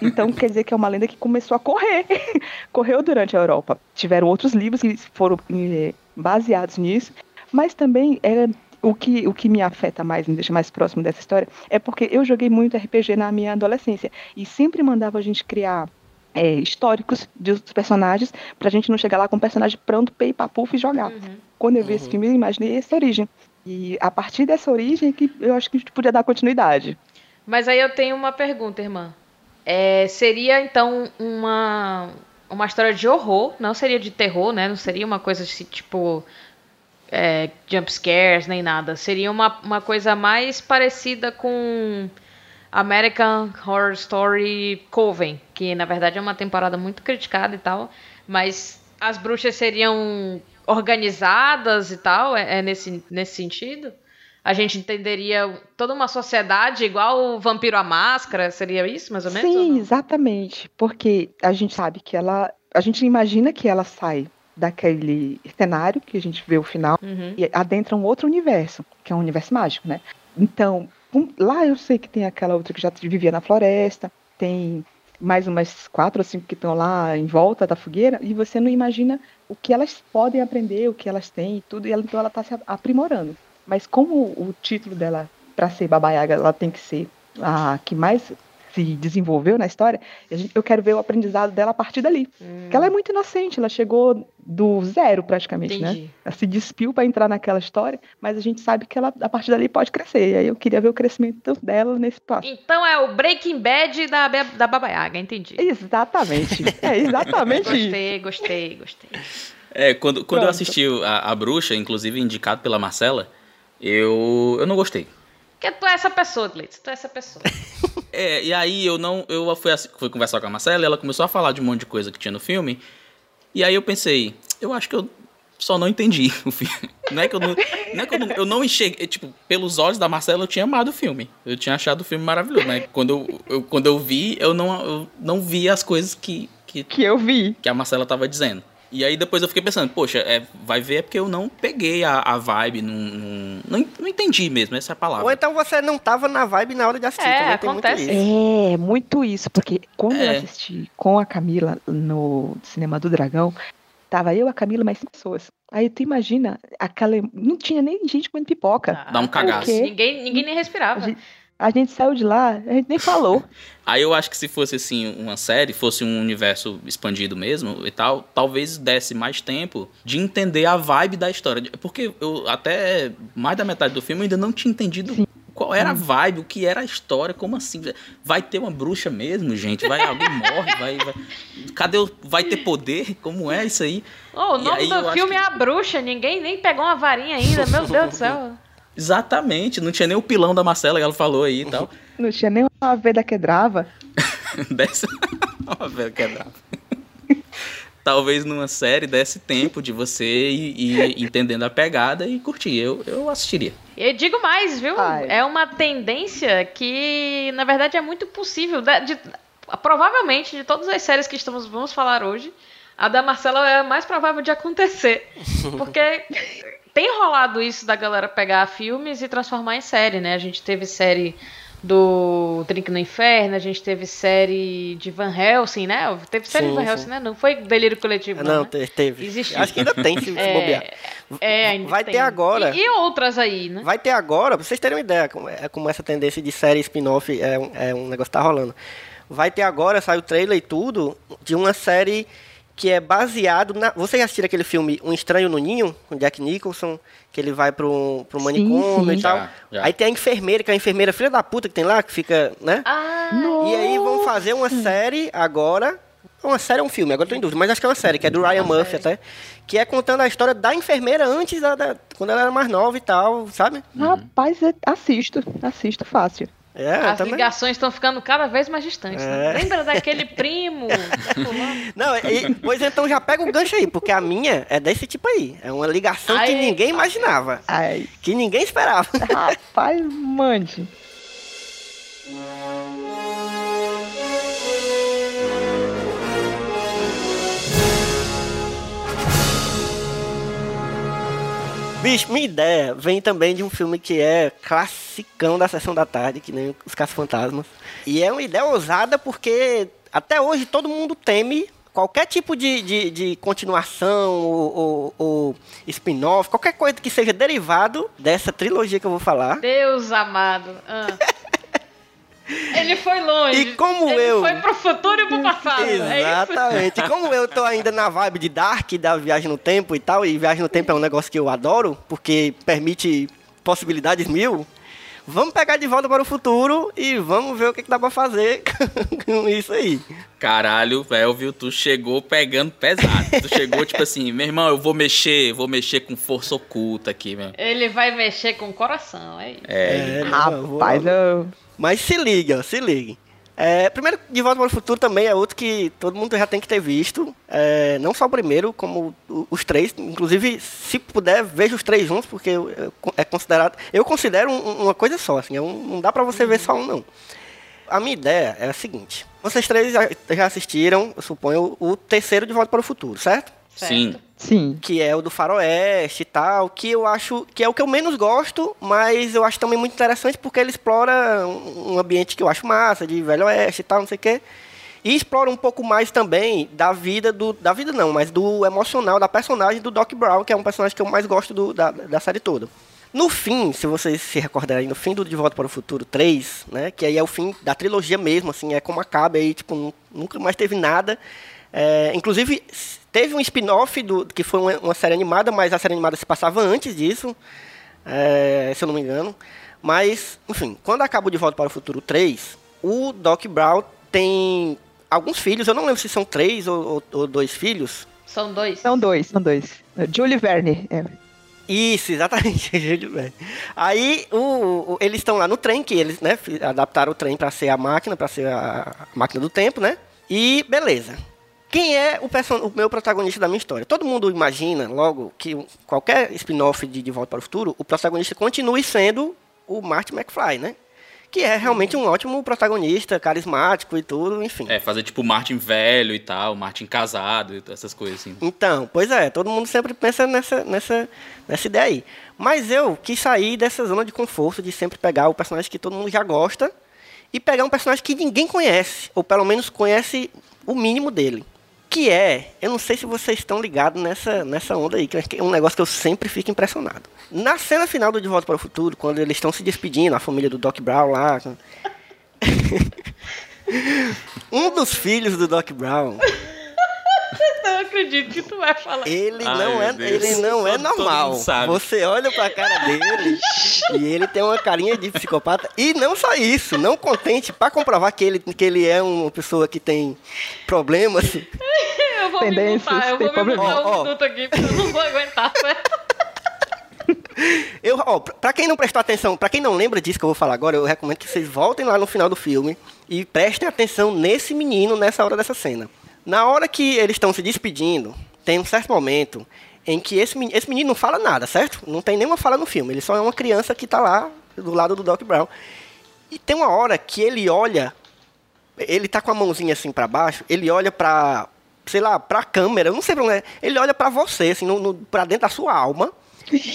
Então quer dizer que é uma lenda que começou a correr. (laughs) Correu durante a Europa. Tiveram outros livros que foram eh, baseados nisso, mas também é o que, o que me afeta mais, me deixa mais próximo dessa história, é porque eu joguei muito RPG na minha adolescência e sempre mandava a gente criar é, históricos dos personagens pra gente não chegar lá com o personagem pronto, pei, papuf e jogar. Uhum. Quando eu vi esse filme, eu imaginei essa origem. E a partir dessa origem é que eu acho que a gente podia dar continuidade. Mas aí eu tenho uma pergunta, irmã. É, seria então uma uma história de horror, não seria de terror, né? Não seria uma coisa assim, tipo é, jump scares nem nada. Seria uma, uma coisa mais parecida com American Horror Story Coven, que na verdade é uma temporada muito criticada e tal, mas as bruxas seriam organizadas e tal, é, é nesse, nesse sentido? A gente entenderia toda uma sociedade igual o Vampiro à Máscara, seria isso mais ou menos? ou Sim, não? exatamente. Porque a gente sabe que ela. A gente imagina que ela sai daquele cenário que a gente vê o final Uhum. e adentra um outro universo, que é um universo mágico, né? Então, lá eu sei que tem aquela outra que já vivia na floresta, tem mais umas quatro ou cinco que estão lá em volta da fogueira, e você não imagina o que elas podem aprender, o que elas têm e tudo, e ela, então ela está se aprimorando. Mas como o título dela, para ser Baba Yaga, ela tem que ser a que mais se desenvolveu na história, eu quero ver o aprendizado dela a partir dali. Porque ela é muito inocente, ela chegou do zero praticamente, né? Entendi. Ela se despiu para entrar naquela história, mas a gente sabe que ela a partir dali pode crescer. E aí eu queria ver o crescimento dela nesse passo. Então é o Breaking Bad da, da Baba Yaga, entendi. Exatamente. (laughs) É exatamente isso. Gostei, gostei, gostei. É, quando, quando eu assisti a, a Bruxa, inclusive indicado pela Marcela, eu, eu não gostei. Porque tu é essa pessoa, Glitz. Tu é essa pessoa. (laughs) É, e aí eu não. Eu fui, fui conversar com a Marcela e ela começou a falar de um monte de coisa que tinha no filme. E aí eu pensei, eu acho que eu só não entendi (laughs) o filme. Não é que eu não. Não é que eu não, eu não enxerguei. Tipo, pelos olhos da Marcela eu tinha amado o filme. Eu tinha achado o filme maravilhoso. Mas quando eu, eu- quando eu vi, eu não, eu não vi as coisas que, que, Que eu vi. que a Marcela tava dizendo. E aí depois eu fiquei pensando, poxa, é, vai ver é porque eu não peguei a, a vibe, não, não, não, não entendi mesmo, essa palavra. Ou então você não tava na vibe na hora de assistir. É, também tem muito acontece. isso. É, muito isso, porque quando eu É. assisti com a Camila no Cinema do Dragão, tava eu, a Camila, mais cinco pessoas. Aí tu imagina, aquela. Não tinha nem gente comendo pipoca. Dá um cagaço. quê? Ninguém, ninguém nem respirava. A gente, a gente saiu de lá, a gente nem falou. (laughs) Aí eu acho que se fosse assim uma série, fosse um universo expandido mesmo e tal, talvez desse mais tempo de entender a vibe da história. Porque eu até mais da metade do filme eu ainda não tinha entendido qual era a vibe, o que era a história, como assim? Vai ter uma bruxa mesmo, gente? Vai alguém morre, vai, vai Cadê o vai ter poder? Como é isso aí? Oh, o nome aí eu do filme que- é A Bruxa. Ninguém nem pegou uma varinha ainda. Meu Deus do céu. (laughs) Exatamente, não tinha nem o pilão da Marcela que ela falou aí e tal. (laughs) Não tinha nem uma veda quebrava. Desse... Ó, velho, que é bravo. (laughs) (laughs) Talvez numa série desse tempo de você ir, ir entendendo a pegada e curtir. Eu, eu assistiria. Eu digo mais, viu? Ai. É uma tendência que, na verdade, é muito possível. Da- de- provavelmente, de todas as séries que estamos vamos falar hoje, a da Marcela é a mais provável de acontecer. Porque tem rolado isso da galera pegar filmes e transformar em série, né? A gente teve série do Drink no Inferno, a gente teve série de Van Helsing, né? Teve série Sim, de Van sim. Helsing, né? Não foi Delírio Coletivo, não, né? te- teve. Existiu. Acho que ainda tem, se (laughs) É, bobear. É, ainda Vai tem. ter agora. E, e outras aí, né? Vai ter agora, pra vocês terem uma ideia, como, é, como essa tendência de série spin-off é, um- é um negócio que tá rolando. Vai ter agora, sai o trailer e tudo, de uma série que é baseado na. Vocês já assistiram aquele filme Um Estranho no Ninho, com Jack Nicholson, que ele vai pro, pro Sim, manicômio sim. e tal. Já, já. Aí tem a enfermeira, que é a enfermeira filha da puta que tem lá, que fica, né? Ah, E aí vão fazer uma série agora. Uma série é um filme, agora eu tô em dúvida, mas acho que é uma série, que é do Ryan Murphy até. Que é contando a história da enfermeira antes da, da- quando ela era mais nova e tal, sabe? Rapaz, eu assisto, assisto fácil. É, As também. ligações estão ficando cada vez mais distantes. né? É. Lembra daquele primo? (laughs) Não, e- pois então já pega o gancho aí, porque a minha é desse tipo aí. É uma ligação que Ai, ninguém tá. imaginava. Ai, Que ninguém esperava. rapaz, mande. Bicho, minha ideia vem também de um filme que é classicão da Sessão da Tarde, que nem Os Caça-Fantasmas. E é uma ideia ousada porque até hoje todo mundo teme qualquer tipo de, de, de continuação ou, ou- ou spin-off, qualquer coisa que seja derivado dessa trilogia que eu vou falar. Deus amado. Ah. (laughs) Ele foi longe. E como Ele eu- foi pro futuro e pro passado. É? Exatamente. E como eu tô ainda na vibe de Dark, da viagem no tempo e tal, e viagem no tempo é um negócio que eu adoro, porque permite possibilidades mil, vamos pegar de volta para o futuro e vamos ver o que, que dá pra fazer (laughs) com isso aí. Caralho, Velvio, tu chegou pegando pesado. Tu chegou tipo assim, meu irmão, eu vou mexer, vou mexer com força oculta aqui, meu. Ele vai mexer com o coração. É isso. É, vou- Rapaz, eu. Mas se liga, se ligue. É, primeiro, De Volta para o Futuro também é outro que todo mundo já tem que ter visto. É, não só o primeiro, como os três. Inclusive, se puder, veja os três juntos, porque é considerado. Eu considero um- uma coisa só, assim. é um- não dá pra você ver só um, não. A minha ideia é a seguinte: vocês três já, já assistiram, eu suponho, o terceiro De Volta para o Futuro, certo? sim. Sim. que é o do faroeste e tal, que eu acho que é o que eu menos gosto, mas eu acho também muito interessante porque ele explora um ambiente que eu acho massa, de velho oeste e tal, não sei o quê. E explora um pouco mais também da vida do. Da vida não, mas do emocional da personagem do Doc Brown, que é um personagem que eu mais gosto do- da, da série toda. No fim, se vocês se recordarem, no fim do De Volta para o Futuro 3, né? Que aí é o fim da trilogia mesmo, assim, é como acaba aí, tipo, nu- nunca mais teve nada. É, inclusive, teve um spin-off que foi uma, uma série animada, mas a série animada se passava antes disso, é, se eu não me engano. Mas, enfim, quando acaba o De Volta para o Futuro 3, o Doc Brown tem alguns filhos, eu não lembro se são três ou, ou- ou dois filhos, São dois. São dois, são dois. Julie Verne. É. Isso, exatamente. (laughs) Júlio Verne. Aí o, o- eles estão lá no trem, que eles né, adaptaram o trem para ser a máquina, para ser a, a máquina do tempo, né? E beleza. Quem é o, o meu protagonista da minha história? Todo mundo imagina logo que qualquer spin-off de De Volta para o Futuro, o protagonista continue sendo o Marty McFly, né? Que é realmente um ótimo protagonista, carismático e tudo, enfim. É, fazer tipo Martin velho e tal, Martin casado e essas coisas assim. Então, pois é, todo mundo sempre pensa nessa, nessa, nessa ideia aí. Mas eu quis sair dessa zona de conforto de sempre pegar o personagem que todo mundo já gosta e pegar um personagem que ninguém conhece, ou pelo menos conhece o mínimo dele. Que é, eu não sei se vocês estão ligados nessa, nessa onda aí, que é um negócio que eu sempre fico impressionado. Na cena final do De Volta para o Futuro, quando eles estão se despedindo, a família do Doc Brown lá. (laughs) um dos filhos do Doc Brown (laughs) Não acredito que tu vai falar. Ele Ai, não é, Deus. ele não é normal. Você olha pra cara dele (laughs) e ele tem uma carinha de psicopata. E não só isso, não contente, pra comprovar que ele, que ele é uma pessoa que tem problemas. (laughs) Eu vou Tendências, me mutar, eu tem vou me mutar um Ó, ó. minuto aqui, porque eu não vou aguentar. certo? Eu, ó, pra- pra quem não prestou atenção, pra quem não lembra disso que eu vou falar agora, eu recomendo que vocês voltem lá no final do filme e prestem atenção nesse menino nessa hora dessa cena. Na hora que eles estão se despedindo, tem um certo momento em que esse menino, esse menino não fala nada, certo? Não tem nenhuma fala no filme, ele só é uma criança que tá lá do lado do Doc Brown. E tem uma hora que ele olha, ele tá com a mãozinha assim pra baixo, ele olha pra, sei lá, pra câmera, eu não sei pra onde é, ele olha pra você, assim, no, no, pra dentro da sua alma,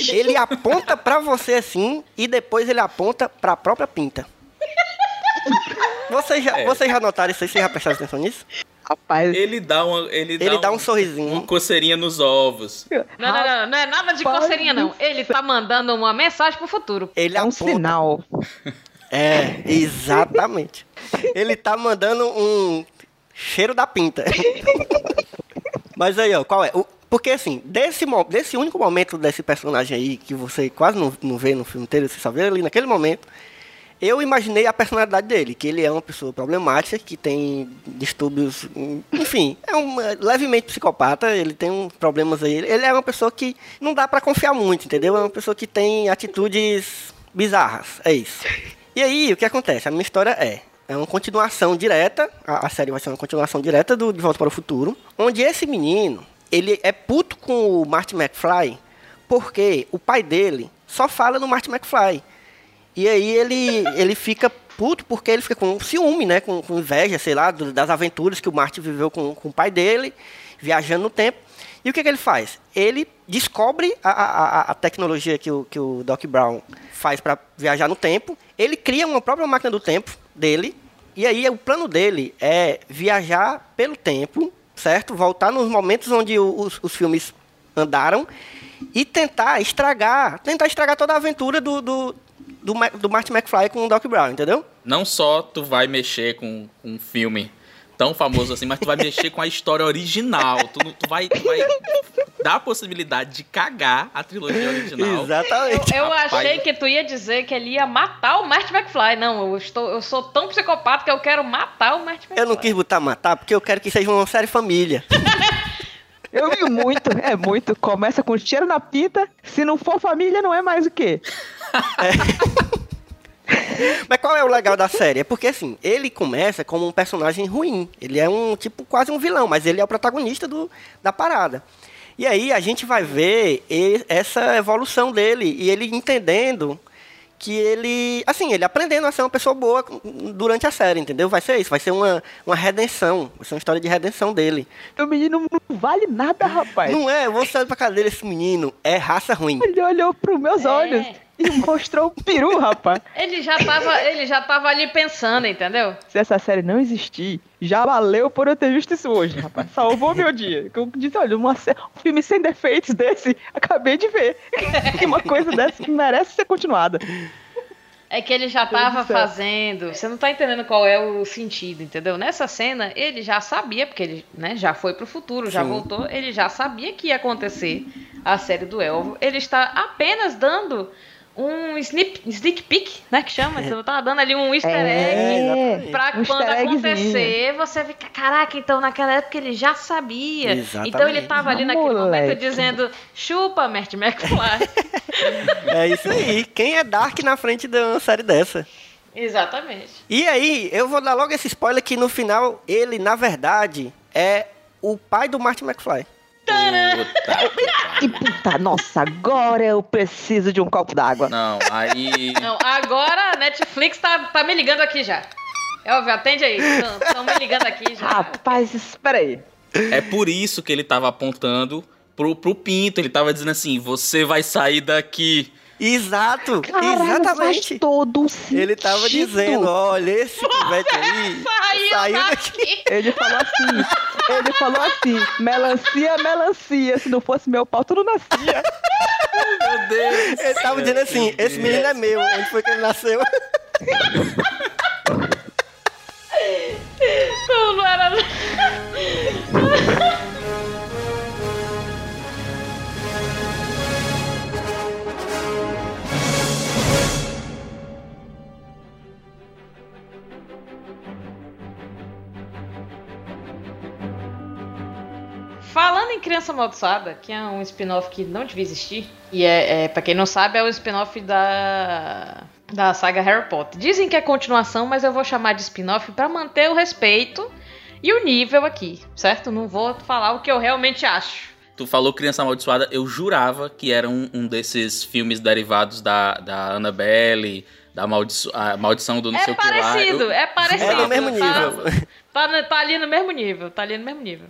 ele aponta pra você assim e depois ele aponta pra própria pinta. (laughs) Vocês já, É. vocês já notaram isso aí? Vocês já prestaram atenção nisso? Rapaz, Ele dá uma. Ele dá, Ele dá um uma sorrisinho. coceirinha nos ovos. Não, não, não, não é nada de Rapaz coceirinha, não. Ele tá mandando uma mensagem pro futuro. Ele é um aponta. sinal. (laughs) É, exatamente. Ele tá mandando um cheiro da pinta. (laughs) Mas aí, ó, qual é? O- porque assim, desse, desse único momento desse personagem aí, que você quase não, não vê no filme inteiro, você só vê ali naquele momento, eu imaginei a personalidade dele, que ele é uma pessoa problemática, que tem distúrbios, enfim, é um é, levemente psicopata, ele tem problemas aí. Ele é uma pessoa que não dá pra confiar muito, entendeu? É uma pessoa que tem atitudes bizarras, é isso. E aí, o que acontece? A minha história é. É uma continuação direta, a, a série vai ser uma continuação direta do De Volta para o Futuro, onde esse menino, ele é puto com o Marty McFly, porque o pai dele só fala no Marty McFly. E aí ele, ele fica puto porque ele fica com ciúme, né? Com, com inveja, sei lá, das aventuras que o Marty viveu com, com o pai dele, viajando no tempo. E o que, que ele faz? Ele descobre a, a, a- tecnologia que o, que o Doc Brown faz para viajar no tempo. Ele cria uma própria máquina do tempo dele. E aí o plano dele é viajar pelo tempo, certo? Voltar nos momentos onde os, os filmes andaram e tentar estragar, tentar estragar toda a aventura do, do, do, do Marty McFly com o Doc Brown, entendeu? Não só tu vai mexer com, com um filme tão famoso assim, mas tu vai mexer com a história original. Tu, tu vai, tu vai dar a possibilidade de cagar a trilogia original. Exatamente. Eu Rapaz. achei que tu ia dizer que ele ia matar o Marty McFly. Não, eu, estou, eu sou tão psicopata que eu quero matar o Marty McFly. Eu não quis botar matar porque eu quero que seja uma série família. (laughs) Eu vi muito, é muito. Começa com cheiro na pinta. Se não for família, não é mais o quê? (laughs) Mas qual é o legal da série? É porque assim, ele começa como um personagem ruim. Ele é um tipo quase um vilão, mas ele é o protagonista do, da parada. E aí a gente vai ver essa evolução dele e ele entendendo que ele, assim, ele aprendendo a ser uma pessoa boa durante a série, entendeu? Vai ser isso, vai ser uma, uma redenção, vai ser uma história de redenção dele. O menino não vale nada, rapaz. Não é, você olha pra cara dele, esse menino é raça ruim. Ele olhou pros meus É. olhos e mostrou o peru, rapaz. Ele já tava, ele já tava ali pensando, entendeu? Se essa série não existir, já valeu por eu ter visto isso hoje, rapaz. Salvou meu dia. Que Eu disse, olha, uma um filme sem defeitos desse, acabei de ver. (laughs) que uma coisa dessa merece ser continuada. É que ele já Deus tava do céu. fazendo. Você não tá entendendo qual é o sentido, entendeu? Nessa cena, ele já sabia, porque ele né, já foi pro futuro, já Sim. voltou, ele já sabia que ia acontecer a série do Elvo. Ele está apenas dando um snip, sneak peek, né? Que chama. Você tava dando ali um easter egg. É. Pra um quando acontecer, você fica, caraca, então naquela época ele já sabia. Exatamente. Então ele tava ali naquele momento Moleque. dizendo, chupa, Mert McFly. (laughs) É isso aí. Quem é Dark na frente de uma série dessa? Exatamente. E aí, eu vou dar logo esse spoiler que no final, ele, na verdade, é o pai do Martin McFly. Puta E puta, nossa, agora eu preciso de um copo d'água. Não, aí. Não, agora a Netflix tá, tá me ligando aqui já. Elvio, atende aí. Estão me ligando aqui já. Rapaz, espera aí. É por isso que ele tava apontando pro, pro Pinto. Ele tava dizendo assim: você vai sair daqui. Exato, Caralho, faz exatamente. todo sentido. Ele tava dizendo, olha, esse pivete aí (laughs) Saiu, saiu daqui. daqui. Ele falou assim, ele falou assim, melancia, melancia, se não fosse meu pau, tu não nascia. Meu Deus. Ele tava dizendo assim, esse menino é meu, onde foi que ele nasceu? Não, não era. Falando em Criança Amaldiçoada, que é um spin-off que não devia existir, e é, é para quem não sabe, é o spin-off da, da saga Harry Potter. Dizem que é continuação, mas eu vou chamar de spin-off para manter o respeito e o nível aqui, certo? Não vou falar o que eu realmente acho. Tu falou Criança Amaldiçoada, eu jurava que era um, um desses filmes derivados da, da Annabelle, da maldiço, maldição do não É sei o que lá. parecido, Eu- é parecido. É no mesmo tá? nível. Tá, no- tá ali no mesmo nível, tá ali no mesmo nível.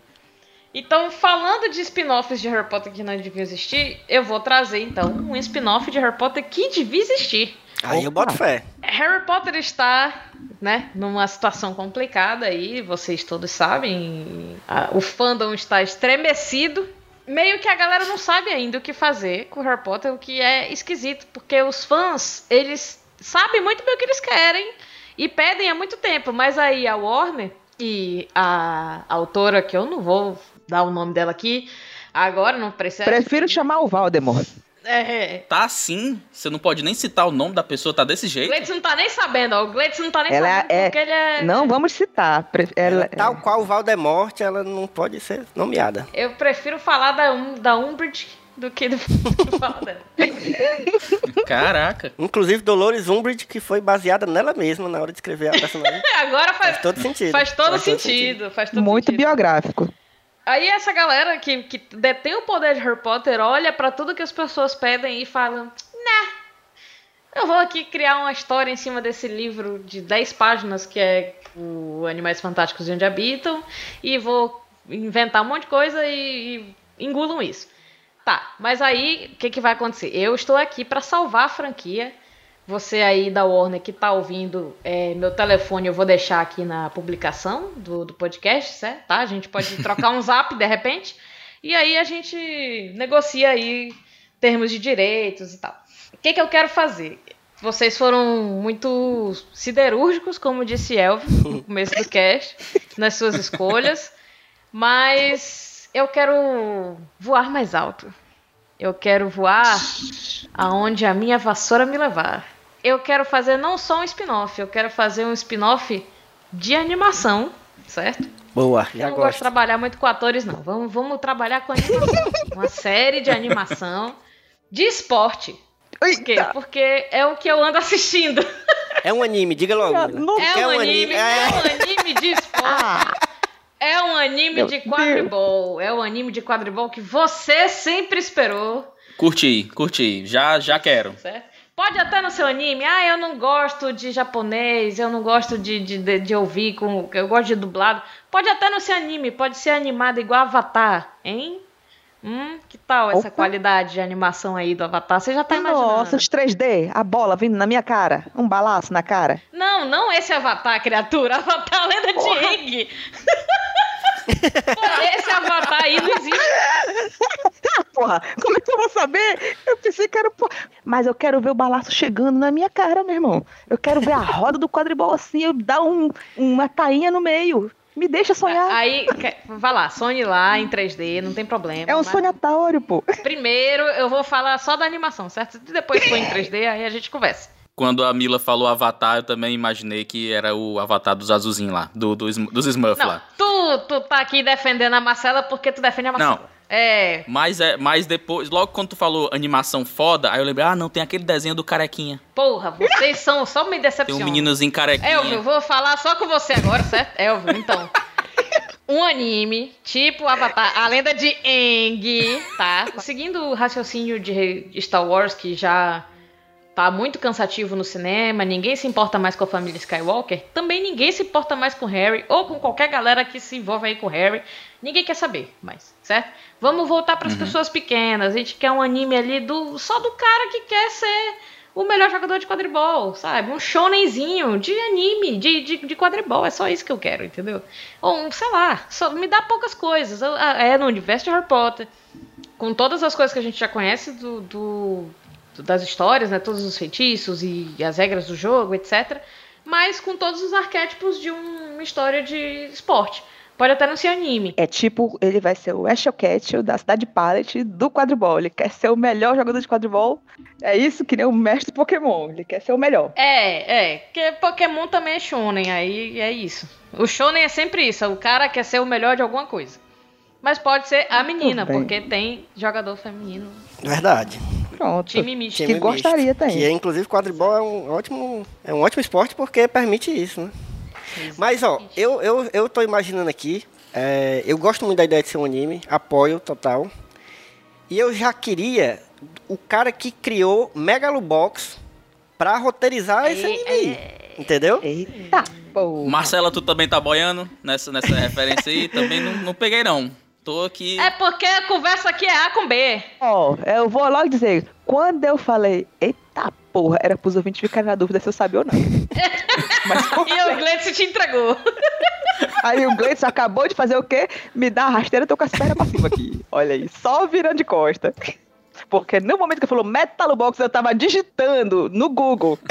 Então, falando de spin-offs de Harry Potter que não deviam existir, eu vou trazer então um spin-off de Harry Potter que devia existir. Aí eu boto fé. Harry Potter está, né, numa situação complicada aí, vocês todos sabem, a- o fandom está estremecido. Meio que a galera não sabe ainda o que fazer com Harry Potter, o que é esquisito, porque os fãs, eles sabem muito bem o que eles querem e pedem há muito tempo, mas aí a Warner e a autora, que eu não vou dar o nome dela aqui, agora não precisa. Prefiro chamar o Valdemort. É, Tá assim, você não pode nem citar o nome da pessoa, tá desse o jeito. Gleitson não tá nem sabendo, ó. O Gleitson não tá nem Ela sabendo é- porque ele é. Não vamos citar. pre- Ela, Tal qual o Valdemort, ela não pode ser nomeada. Eu prefiro falar da, um, da Umbridge do que do. (laughs) Caraca. Inclusive Dolores Umbridge, que foi baseada nela mesma na hora de escrever a personagem. (laughs) Agora faz, Faz todo sentido. Faz todo Faz todo sentido. Faz todo muito sentido. biográfico. Aí essa galera que, que detém o poder de Harry Potter olha pra tudo que as pessoas pedem e falam, né? Eu vou aqui criar uma história em cima desse livro de 10 páginas que é o Animais Fantásticos e Onde Habitam e vou inventar um monte de coisa e, e engulam isso. Tá, mas aí o que, que vai acontecer? Eu estou aqui pra salvar a franquia. Você aí da Warner que tá ouvindo, é, meu telefone eu vou deixar aqui na publicação do, do podcast, certo? Tá? A gente pode (laughs) trocar um zap de repente. E aí a gente negocia aí termos de direitos e tal. O que, que eu quero fazer? Vocês foram muito siderúrgicos, como disse Elvio no (laughs) começo do cast, nas suas escolhas. Mas eu quero voar mais alto. Eu quero voar aonde a minha vassoura me levar. Eu quero fazer não só um spin-off, eu quero fazer um spin-off de animação, certo? Boa, Eu já não gosto de gosto. trabalhar muito com atores, não. Vamos, vamos trabalhar com animação. (laughs) Uma série de animação de esporte. Por quê? Eita, Porque é o que eu ando assistindo. É um anime, diga logo. Lila. não- É É um um anime, anime, é é. um anime de (laughs) esporte. Ah, É um anime Meu de quadribol. É um anime de quadribol que você sempre esperou, Curti, curti. Já, já quero. certo? Pode até no seu anime, ah, eu não gosto de japonês, eu não gosto de, de, de, de ouvir, com, eu gosto de dublado. Pode até no seu anime, pode ser animado igual Avatar, hein? Hum, que tal essa Opa. qualidade de animação aí do Avatar? Você já tá imaginando? nossa, os 3D, a bola vindo na minha cara, um balaço na cara. Não, não esse Avatar, criatura. (laughs) Avatar Lenda de Aang. (laughs) (laughs) Esse Avatar aí não existe. Porra, como é que eu vou saber? Eu pensei que era. pô- Mas eu quero ver o balaço chegando na minha cara, meu irmão. Eu quero ver a (laughs) roda do quadribol assim, eu dar um, uma tainha no meio. Me deixa sonhar. Aí, vai lá, sonhe lá em 3D, não tem problema. É um mas sonhatório, pô. Primeiro eu vou falar só da animação, certo? Depois for em 3D, aí a gente conversa. Quando a Mila falou Avatar, eu também imaginei que era o Avatar dos azulzinhos lá, do, do dos Smurfs lá. tu, tu tá aqui defendendo a Marcela porque tu defende a Marcela. Não. É. Mas, é, mas depois, logo quando tu falou animação foda, aí eu lembrei, ah, não, tem aquele desenho do carequinha. Porra, vocês são só me Tem decepcionam. um meninozinho carequinha. Elvio, eu vou falar só com você agora, certo? Elvio, então. Um anime, tipo Avatar, a lenda de Aang, tá? Seguindo o raciocínio de Star Wars, que já tá muito cansativo no cinema, ninguém se importa mais com a família Skywalker, também ninguém se importa mais com Harry, ou com qualquer galera que se envolve aí com Harry. Ninguém quer saber mais, certo? Vamos voltar para as pessoas pequenas. A gente quer um anime ali do só do cara que quer ser o melhor jogador de quadribol, sabe? Um shonenzinho de anime, de, de, de quadribol. É só isso que eu quero, entendeu? Ou um, sei lá, só me dá poucas coisas. É no universo de Harry Potter, com todas as coisas que a gente já conhece do- do- das histórias, né? Todos os feitiços e as regras do jogo, etc. Mas com todos os arquétipos de um- uma história de esporte. Pode até não ser anime. É tipo, ele vai ser o Ashel Ketchum da cidade Pallet do quadribol. Ele quer ser o melhor jogador de quadribol. É isso que nem o mestre Pokémon. Ele quer ser o melhor. É, é, porque Pokémon também é shonen, aí é isso. O shonen é sempre isso, o cara quer ser o melhor de alguma coisa. Mas pode ser a menina, porque tem jogador feminino, Verdade. Pronto. time misto. Que gostaria misto. também. Que, inclusive, quadribol é um ótimo, é um ótimo esporte porque permite isso, né? Mas, ó, eu, eu, eu tô imaginando aqui, é, eu gosto muito da ideia de ser um anime, apoio total. E eu já queria o cara que criou Megalobox pra roteirizar esse anime aí. Entendeu? Eita. Marcela, tu também tá boiando nessa, nessa referência aí? Também não, não peguei, não. Tô aqui. É porque a conversa aqui é A com B. Ó, eu vou logo dizer, quando eu falei, eita porra, era pros ouvintes ficarem na dúvida se eu sabia ou não. (laughs) Mas E o Gleice te entregou. (laughs) Aí o Gleitson acabou de fazer o quê? Me dá a rasteira, eu tô com as pernas pra cima aqui. Olha aí, só virando de costa. Porque no momento que falou Metalobox, eu tava digitando no Google. (laughs)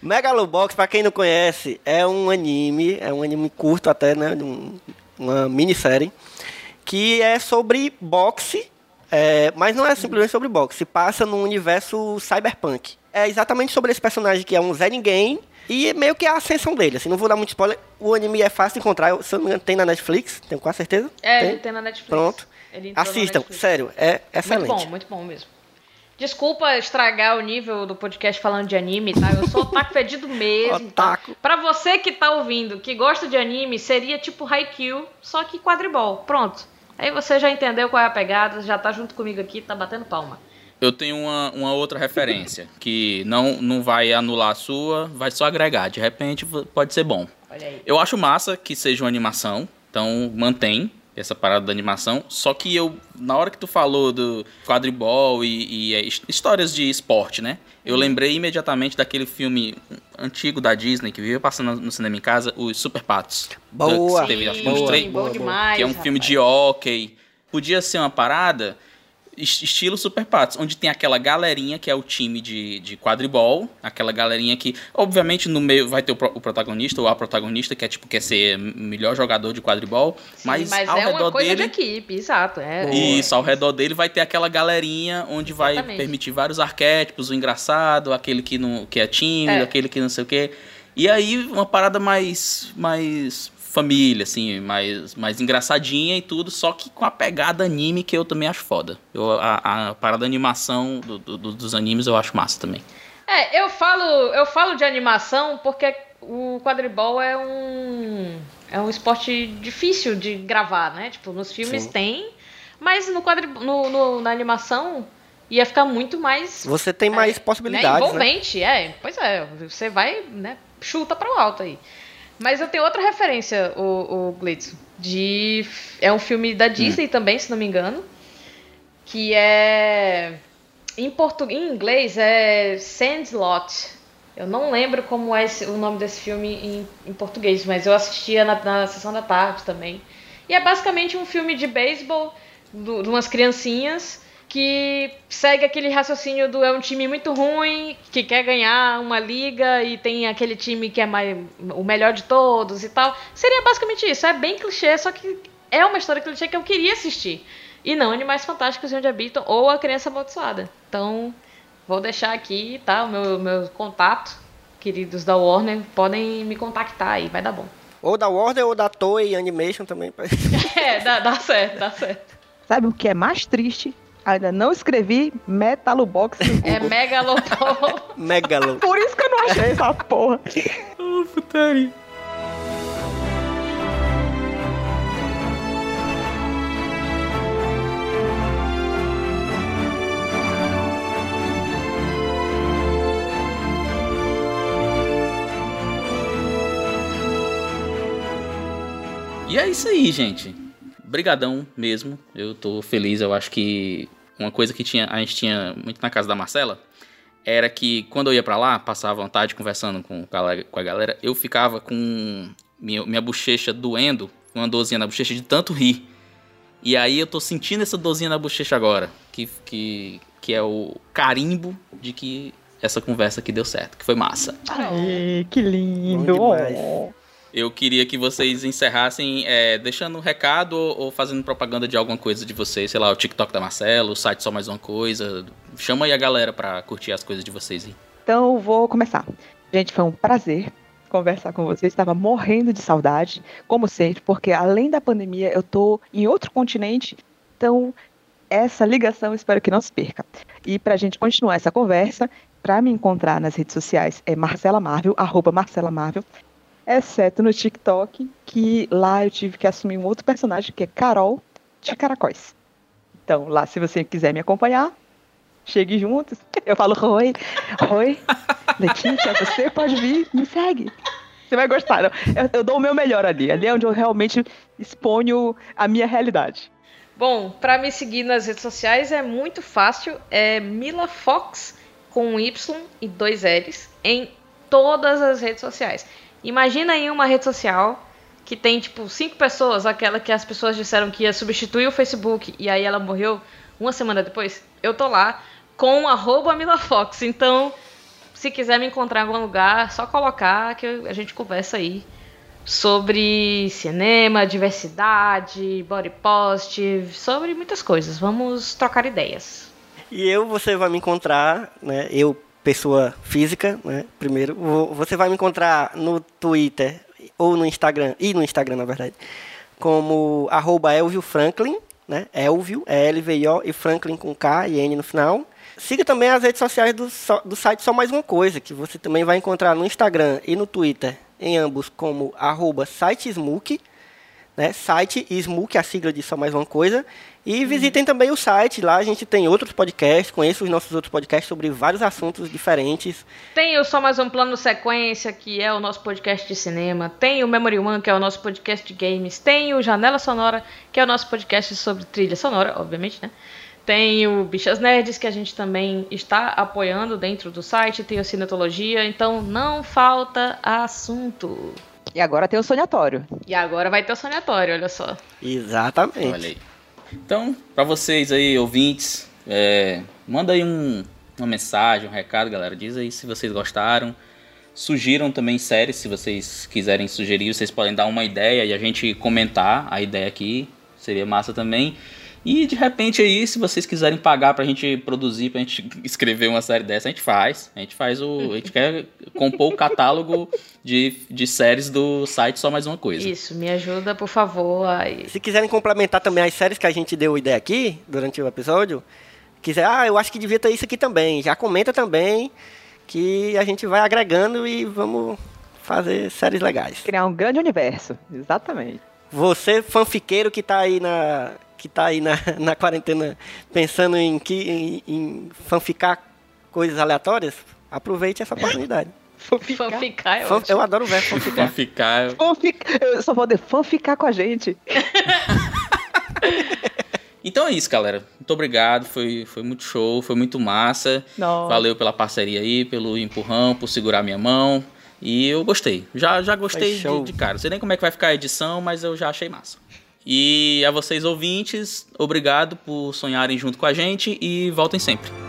Megalobox, pra quem não conhece, é um anime, é um anime curto até, né? um- uma minissérie, que é sobre boxe, é, mas não é simplesmente sobre boxe, passa num universo cyberpunk. É exatamente sobre esse personagem que é um Zé Ninguém, e meio que a ascensão dele, assim, não vou dar muito spoiler, o anime é fácil de encontrar, se eu não me engano, tem na Netflix, tenho quase certeza. É, Tem? ele tem na Netflix. Pronto. Assistam, Netflix. sério, é excelente. Muito bom, muito bom mesmo. Desculpa estragar o nível do podcast falando de anime, tá? Eu sou otaku fedido (laughs) mesmo. tá? Otaku. Pra você que tá ouvindo, que gosta de anime, seria tipo Haikyuu, só que quadribol. Pronto. Aí você já entendeu qual é a pegada, já tá junto comigo aqui, tá batendo palma. Eu tenho uma, uma outra referência (laughs) que não, não vai anular a sua, vai só agregar. De repente pode ser bom. Olha aí. Eu acho massa que seja uma animação, então mantém essa parada da animação. Só que eu, na hora que tu falou do quadribol e, e, é, his- histórias de esporte, né? Eu lembrei imediatamente daquele filme antigo da Disney que vivia passando no cinema em casa, os Super Patos. Boa, Que teve, acho uns três- boa, boa. que é um filme de rapaz. hockey. Podia ser uma parada estilo Super Patos, onde tem aquela galerinha que é o time de, de quadribol, aquela galerinha que, obviamente, no meio vai ter o, pro- o protagonista ou a protagonista, que é tipo, quer ser melhor jogador de quadribol, Sim, mas, mas ao é redor uma coisa dele. de equipe, exato. É, Isso, ao redor dele vai ter aquela galerinha onde vai Exatamente. permitir vários arquétipos, o engraçado, aquele que, não, que é tímido, É. aquele que não sei o quê. E aí uma parada mais mais família, assim, mais, mais engraçadinha e tudo, só que com a pegada anime que eu também acho foda. Eu, a, a parada animação do- do- do- dos animes eu acho massa também. É, eu falo, eu falo de animação porque o quadribol é um é um esporte difícil de gravar, né? Tipo, nos filmes Sim. tem, mas no quadri, no, no- na animação ia ficar muito mais Você tem mais é, possibilidades, né, né? envolvente, é. Pois é, você vai, né, chuta para o alto aí. Mas eu tenho outra referência, o, o Glitz, de é um filme da Disney também, se não me engano, que é em português, em inglês é Sandlot. Eu não lembro como é esse- o nome desse filme em, em português, mas eu assistia na, na sessão da tarde também. E é basicamente um filme de beisebol de umas criancinhas que segue aquele raciocínio do é um time muito ruim, que quer ganhar uma liga e tem aquele time que é mais, o melhor de todos e tal. Seria basicamente isso. É bem clichê, só que é uma história clichê que eu queria assistir. E não Animais Fantásticos e Onde Habitam ou A Criança Amaldiçoada. Então, vou deixar aqui, tá? O meu, meu contato, queridos da Warner, podem me contactar aí, vai dar bom. Ou da Warner ou da Toei Animation também. (laughs) É, dá, dá certo, dá certo. Sabe o que é mais triste? Ainda não escrevi Metalobox É. Megalopol. (laughs) Megalo. Por isso que eu não achei essa porra. Oh, putaria. E é isso aí, gente. Brigadão mesmo. Eu tô feliz. Eu acho que uma coisa que tinha, a gente tinha muito na casa da Marcela era que quando eu ia pra lá, passava uma tarde conversando com, com a com a galera, eu ficava com minha, minha bochecha doendo, uma dorzinha na bochecha de tanto rir. E aí eu tô sentindo essa dorzinha na bochecha agora, que, que, que é o carimbo de que essa conversa aqui deu certo, que foi massa. Ai, que lindo. Oh. Eu queria que vocês encerrassem é, deixando um recado ou, ou fazendo propaganda de alguma coisa de vocês, sei lá, o TikTok da Marcela, o site Só Mais Uma Coisa. Chama aí a galera pra curtir as coisas de vocês aí. Então, vou começar. Gente, foi um prazer conversar com vocês. Estava morrendo de saudade, como sempre, porque além da pandemia, eu tô em outro continente. Então, essa ligação espero que não se perca. E para a gente continuar essa conversa, para me encontrar nas redes sociais é Marcela Marvel, arroba Marcela Marvel, exceto no TikTok, que lá eu tive que assumir um outro personagem, que é Carol de Caracóis. Então, lá, se você quiser me acompanhar, chegue juntos. Eu falo, oi, oi, Letícia, você pode vir, me segue. Você vai gostar. Eu, eu dou o meu melhor ali. Ali é onde eu realmente exponho a minha realidade. Bom, pra me seguir nas redes sociais é muito fácil. É Mila Fox com um Y e dois L's em todas as redes sociais. Imagina aí uma rede social que tem tipo cinco pessoas, aquela que as pessoas disseram que ia substituir o Facebook e aí ela morreu uma semana depois. Eu tô lá com arroba Mila Fox. Então, se quiser me encontrar em algum lugar, só colocar que a gente conversa aí sobre cinema, diversidade, body positive, sobre muitas coisas. Vamos trocar ideias. E eu, você vai me encontrar, né? Eu, pessoa física, né? Primeiro, vo- você vai me encontrar no Twitter ou no Instagram, e no Instagram, na verdade, como arroba Elvio Franklin, né? Elvio, é L-V-I-O, e Franklin com K e N no final. Siga também as redes sociais do, do site Só Mais Uma Coisa, que você também vai encontrar no Instagram e no Twitter, em ambos, como arroba sitesmook, né? Site Smook, a sigla de só mais uma coisa. E visitem também o site, lá a gente tem outros podcasts, conheça os nossos outros podcasts sobre vários assuntos diferentes. Tem o Só Mais Um Plano Sequência, que é o nosso podcast de cinema. Tem o Memory One, que é o nosso podcast de games. Tem o Janela Sonora, que é o nosso podcast sobre trilha sonora, obviamente, né? Tem o Bichas Nerds, que a gente também está apoiando dentro do site. Tem o Cinetologia, então não falta assunto. E agora tem o sonhatório. E agora vai ter o Soniatório, olha só. Exatamente. Olha aí. Então, pra vocês aí, ouvintes, é, manda aí um- uma mensagem, um recado, galera. Diz aí se vocês gostaram. Sugiram também séries, se vocês quiserem sugerir, vocês podem dar uma ideia e a gente comentar a ideia aqui. Seria massa também. E de repente aí, se vocês quiserem pagar pra gente produzir, pra gente (laughs) escrever uma série dessa, a gente faz. A gente faz o. A gente quer compor o catálogo de, de séries do site Só Mais Uma Coisa. Isso, me ajuda, por favor. Aí. Se quiserem complementar também as séries que a gente deu ideia aqui, durante o episódio, quiser, ah, eu acho que devia ter isso aqui também, já comenta também, que a gente vai agregando e vamos fazer séries legais. Criar um grande universo. Exatamente. Você, fanfiqueiro que tá aí na. Que tá aí na, (laughs) na quarentena pensando em, que, em, em fanficar coisas aleatórias, aproveite essa oportunidade. (laughs) Fanficar é Fan- ótimo. eu adoro o verbo fanficar. ficar. Fanfic... Eu só vou de fã ficar com a gente. (laughs) Então é isso, galera. Muito obrigado. Foi, foi muito show, foi muito massa. Nossa. Valeu pela parceria aí, pelo empurrão, por segurar minha mão. E eu gostei. Já, já gostei de, de cara. Não sei nem como é que vai ficar a edição, mas eu já achei massa. E a vocês ouvintes, obrigado por sonharem junto com a gente e voltem sempre.